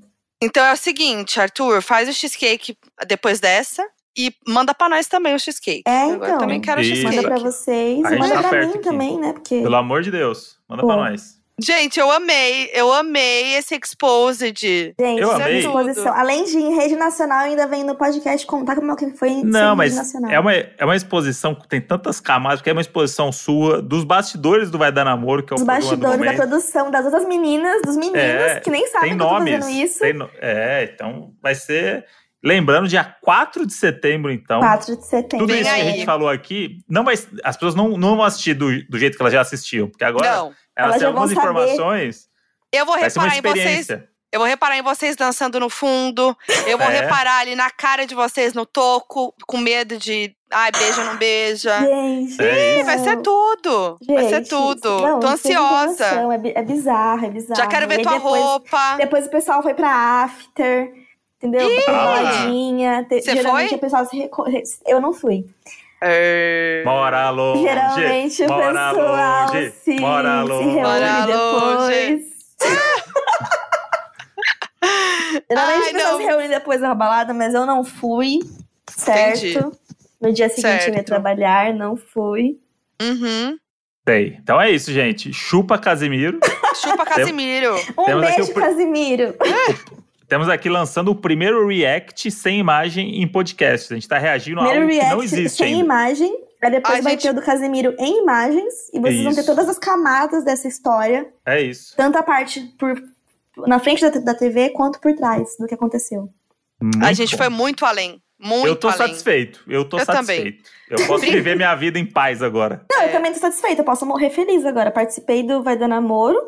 Speaker 2: Então é o seguinte, Arthur, faz o cheesecake depois dessa e manda pra nós também o cheesecake.
Speaker 4: É,
Speaker 2: Agora
Speaker 4: então.
Speaker 2: eu também quero
Speaker 1: Isso.
Speaker 4: Manda
Speaker 2: cheesecake.
Speaker 4: pra vocês.
Speaker 1: A
Speaker 4: e manda
Speaker 1: tá
Speaker 4: pra mim
Speaker 1: aqui.
Speaker 4: também, né? Porque.
Speaker 1: Pelo amor de Deus, manda
Speaker 4: Pô.
Speaker 1: pra nós.
Speaker 2: Gente, eu amei, eu amei esse exposed.
Speaker 4: Gente,
Speaker 1: Eu amei.
Speaker 4: exposição. Além de em rede nacional, ainda vem no podcast contar como é que foi em
Speaker 1: Não, mas
Speaker 4: rede nacional.
Speaker 1: é uma, é uma exposição que tem tantas camadas, porque é uma exposição sua, dos bastidores do Vai Dar Namoro, que é o
Speaker 4: Os
Speaker 1: programa do
Speaker 4: bastidores da produção, das outras meninas, dos meninos,
Speaker 1: É,
Speaker 4: que nem sabem que eu tô
Speaker 1: nomes.
Speaker 4: fazendo isso.
Speaker 1: tem no- É, então vai ser. Lembrando, dia 4 de setembro, então.
Speaker 4: 4 de setembro.
Speaker 1: Tudo isso que a gente falou aqui, não vai, as pessoas não, não vão assistir do, do jeito que elas já assistiam, porque agora
Speaker 2: Não,
Speaker 1: elas
Speaker 4: Elas
Speaker 1: têm algumas
Speaker 4: saber.
Speaker 1: informações.
Speaker 2: eu vou reparar em vocês. Eu vou reparar em vocês dançando no fundo. Eu vou
Speaker 1: É.
Speaker 2: reparar ali na cara de vocês no toco, com medo de. Ai, beija ou não beija.
Speaker 4: Gente,
Speaker 1: É
Speaker 2: Ih, vai ser tudo. vai ser
Speaker 4: gente,
Speaker 2: tudo.
Speaker 4: não,
Speaker 2: Tô ansiosa.
Speaker 4: É, é bizarro, é bizarro.
Speaker 2: Já quero
Speaker 4: E
Speaker 2: ver
Speaker 4: aí
Speaker 2: tua
Speaker 4: depois,
Speaker 2: roupa.
Speaker 4: Depois o pessoal foi pra after, entendeu? Pra
Speaker 1: lá.
Speaker 4: baladinha. Te- Geralmente
Speaker 2: foi?
Speaker 4: o pessoal se reco... Eu não fui.
Speaker 2: É.
Speaker 1: Mora longe.
Speaker 4: Geralmente o
Speaker 1: mora
Speaker 4: pessoal
Speaker 1: longe,
Speaker 4: se,
Speaker 1: mora
Speaker 4: se
Speaker 1: longe.
Speaker 4: reúne
Speaker 2: Mora
Speaker 4: depois. Geralmente
Speaker 2: Ai,
Speaker 4: o pessoal se reúne depois da balada, mas eu não fui, certo?
Speaker 2: Entendi.
Speaker 4: No dia seguinte eu ia
Speaker 2: Certo.
Speaker 4: trabalhar, não fui.
Speaker 2: Uhum.
Speaker 1: Sei. Então é isso, gente. Chupa Casimiro.
Speaker 2: Chupa Casimiro.
Speaker 4: Um
Speaker 1: Temos
Speaker 4: beijo,
Speaker 1: o
Speaker 4: Casimiro.
Speaker 1: Temos aqui lançando o primeiro react sem imagem em podcast. A gente tá reagindo a
Speaker 4: Primeiro
Speaker 1: algo que não
Speaker 4: react
Speaker 1: existe
Speaker 4: sem
Speaker 1: ainda.
Speaker 4: imagem. Aí depois
Speaker 2: Ai,
Speaker 4: vai
Speaker 2: gente.
Speaker 4: ter o do Casimiro em imagens. E vocês vão ter todas as camadas dessa história.
Speaker 1: É isso.
Speaker 4: Tanto a parte por, na frente da, da TV quanto por trás do que aconteceu.
Speaker 1: Muito
Speaker 2: A gente
Speaker 1: bom.
Speaker 2: foi muito além. Muito
Speaker 1: Eu tô
Speaker 2: além.
Speaker 1: satisfeito. Eu tô
Speaker 2: Eu
Speaker 1: satisfeito. Eu posso viver minha vida em paz agora.
Speaker 4: Não,
Speaker 2: É.
Speaker 4: eu também tô satisfeita. Eu posso morrer feliz agora. Participei do Vai Dar Namoro.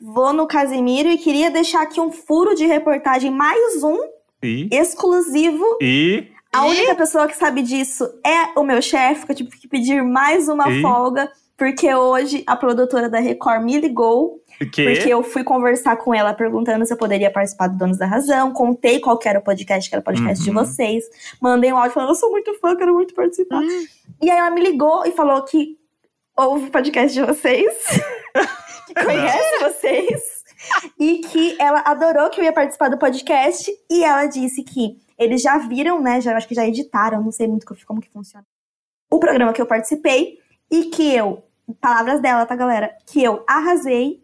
Speaker 4: Vou no Casimiro e queria deixar aqui um furo de reportagem, mais um,
Speaker 1: E,
Speaker 4: exclusivo.
Speaker 1: e
Speaker 4: A
Speaker 2: Ih.
Speaker 4: única pessoa que sabe disso é o meu chefe, que eu tive que pedir mais uma
Speaker 1: Ih.
Speaker 4: folga, porque hoje a produtora da Record me ligou,
Speaker 1: Que?
Speaker 4: porque eu fui conversar com ela perguntando se eu poderia participar do Donos da Razão, contei qual que era o podcast, que era o podcast de
Speaker 1: Uhum.
Speaker 4: vocês, mandei um áudio falando, eu sou muito fã, quero muito participar.
Speaker 2: Hum.
Speaker 4: E aí ela me ligou e falou que ouve o podcast de vocês, que conhece vocês, e que ela adorou que eu ia participar do podcast, e ela disse que eles já viram, né, já, acho que já editaram, não sei muito co- como que funciona, o programa que eu participei, e que eu, palavras dela, tá, galera? Que eu arrasei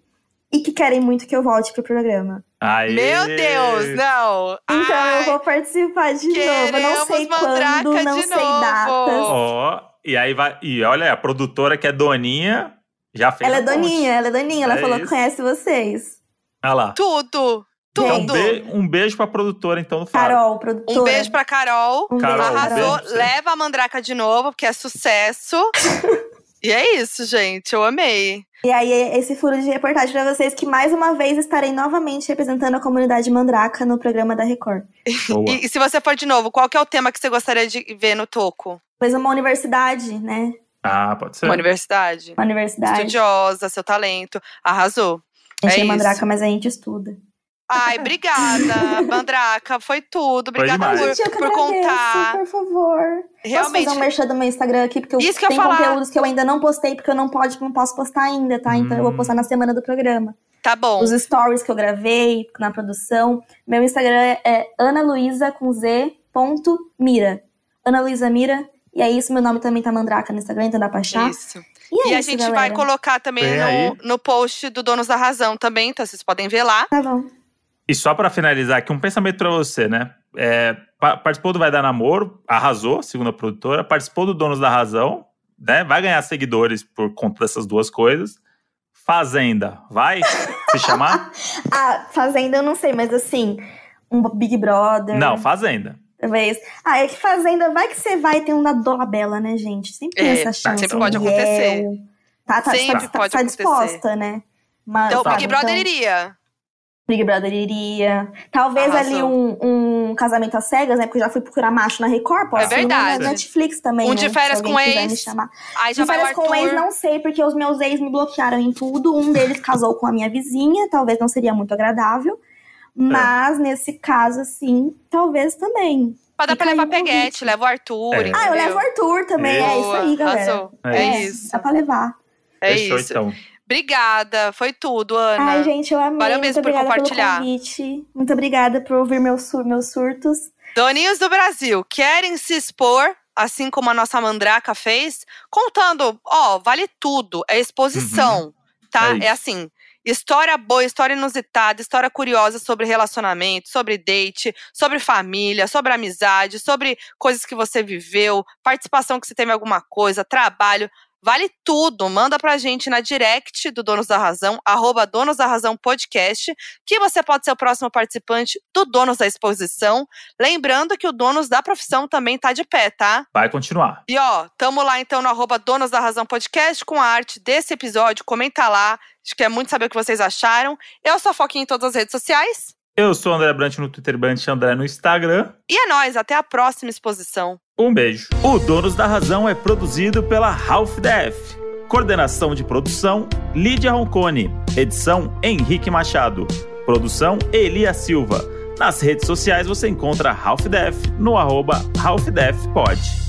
Speaker 4: e que querem muito que eu volte pro programa.
Speaker 1: Aê.
Speaker 2: Meu Deus, não.
Speaker 4: Então
Speaker 2: Ai,
Speaker 4: eu vou participar de novo. Não sei quando, não
Speaker 2: de
Speaker 4: sei
Speaker 2: novo.
Speaker 4: datas.
Speaker 1: Ó, e aí vai. E olha, a produtora que é Doninha já fez.
Speaker 4: Ela é doninha, ela é doninha. Ela
Speaker 1: É
Speaker 4: falou que
Speaker 1: isso.
Speaker 4: conhece vocês.
Speaker 1: Olha lá.
Speaker 2: Tudo.
Speaker 1: Então, um,
Speaker 2: Tudo.
Speaker 1: be- um beijo pra produtora, então, do Fábio.
Speaker 4: Carol, produtora.
Speaker 2: Um beijo pra Carol.
Speaker 4: Um
Speaker 1: Carol, um
Speaker 2: Arrasou.
Speaker 1: beijo.
Speaker 2: Leva a Mandraca de novo, porque é sucesso. e é isso, gente. Eu amei.
Speaker 4: E aí, esse furo de reportagem pra vocês, que mais uma vez estarei novamente representando a comunidade mandraca no programa da Record.
Speaker 2: E, e se você for de novo, qual que é o tema que você gostaria de ver no Toco?
Speaker 4: Pois uma universidade, né?
Speaker 1: Ah, pode ser.
Speaker 2: Uma universidade.
Speaker 4: Uma universidade.
Speaker 2: Estudiosa, seu talento. Arrasou.
Speaker 4: A gente
Speaker 2: É
Speaker 4: é,
Speaker 2: isso.
Speaker 4: mandraca, mas a gente estuda.
Speaker 2: Ai, obrigada, Mandraca. Foi tudo.
Speaker 1: Foi
Speaker 2: Obrigada
Speaker 1: demais.
Speaker 2: por,
Speaker 4: gente,
Speaker 2: por
Speaker 4: agradeço,
Speaker 2: contar.
Speaker 4: por favor.
Speaker 2: Realmente.
Speaker 4: Posso fazer um merchan do meu Instagram aqui, porque eu
Speaker 2: Isso que eu
Speaker 4: conteúdos que eu ainda não postei, porque eu não, pode, não posso postar ainda, tá? Então eu vou
Speaker 1: Hum.
Speaker 4: postar na semana do programa.
Speaker 2: Tá bom.
Speaker 4: Os stories que eu gravei na produção. Meu Instagram é, analuísa com Z ponto Mira. Ana Luísa Mira. E é isso, meu nome também tá Mandraca no Instagram, então dá pra achar.
Speaker 2: Isso.
Speaker 4: E, é
Speaker 2: E a
Speaker 4: isso,
Speaker 2: gente
Speaker 4: galera.
Speaker 2: vai colocar também no, no post do Donos da Razão também, então vocês podem ver lá.
Speaker 4: Tá bom.
Speaker 1: E só pra finalizar aqui, um pensamento pra você, né? É, pa- participou do Vai Dar Namoro, arrasou, segundo a produtora. Participou do Donos da Razão, né? Vai ganhar seguidores por conta dessas duas coisas. Fazenda, vai se chamar?
Speaker 4: Ah, Fazenda eu não sei, mas assim, um Big Brother.
Speaker 1: Não, Fazenda.
Speaker 4: Talvez. Ah, é que Fazenda, vai que você vai ter um da Dolabella, né, gente? Sempre tem
Speaker 2: É,
Speaker 4: essa chance.
Speaker 2: sempre pode
Speaker 4: Riel.
Speaker 2: acontecer.
Speaker 4: Tá, tá,
Speaker 2: Sempre
Speaker 4: tá,
Speaker 2: pode
Speaker 4: tá
Speaker 2: acontecer.
Speaker 4: disposta, né? Mas,
Speaker 2: Então, o
Speaker 4: sabe,
Speaker 2: Big Brother
Speaker 4: então,
Speaker 2: iria.
Speaker 4: Big Brother iria. Talvez
Speaker 2: Arrasou.
Speaker 4: ali um, um casamento às cegas, né? Porque eu já fui procurar macho na Record, posso
Speaker 2: É
Speaker 4: ir na
Speaker 2: verdade.
Speaker 4: Netflix também,
Speaker 2: Um
Speaker 4: né?
Speaker 2: de férias com ex.
Speaker 4: me chamar.
Speaker 2: Aí já
Speaker 4: De férias com ex, não sei, porque os meus ex me bloquearam em tudo. Um deles casou com a minha vizinha, talvez não seria muito agradável. Mas, nesse caso, assim, talvez também.
Speaker 2: Pra dar pra levar peguete, leva o Arthur.
Speaker 1: É.
Speaker 4: Ah, eu levo o Arthur também. É isso aí,
Speaker 2: Boa,
Speaker 4: galera.
Speaker 1: É
Speaker 2: É isso.
Speaker 4: Dá pra levar.
Speaker 2: É
Speaker 1: Fechou,
Speaker 2: isso.
Speaker 1: então.
Speaker 2: Obrigada, foi tudo, Ana.
Speaker 4: Ai, gente, eu amei.
Speaker 2: Valeu
Speaker 4: Muito
Speaker 2: mesmo por
Speaker 4: obrigada
Speaker 2: compartilhar.
Speaker 4: Muito obrigada por ouvir meus, sur- meus surtos.
Speaker 2: Doninhos do Brasil querem se expor, assim como a nossa Mandraca fez, contando, ó, vale tudo, é exposição, tá?
Speaker 1: É
Speaker 2: É, assim, história boa, história inusitada, história curiosa sobre relacionamento, sobre date, sobre família, sobre amizade, sobre coisas que você viveu, participação que você teve em alguma coisa, trabalho. Vale tudo. Manda pra gente na direct do Donos da Razão, arroba Donos da Razão Podcast, que você pode ser o próximo participante do Donos da Exposição. Lembrando que o Donos da Profissão também tá de pé, tá?
Speaker 1: Vai continuar.
Speaker 2: E ó, tamo lá então no arroba Donos da Razão Podcast com a arte desse episódio. Comenta lá. A gente quer muito saber o que vocês acharam. Eu sou a Foquinha em todas as redes sociais.
Speaker 1: Eu sou o André Brant no Twitter, Brant André no Instagram.
Speaker 2: E é nóis, até a próxima exposição.
Speaker 1: Um beijo. O Donos da Razão é produzido pela Half Def. Coordenação de produção, Lídia Roncone. Edição, Henrique Machado. Produção, Elia Silva. Nas redes sociais você encontra Half Def no arroba Half Def Pod.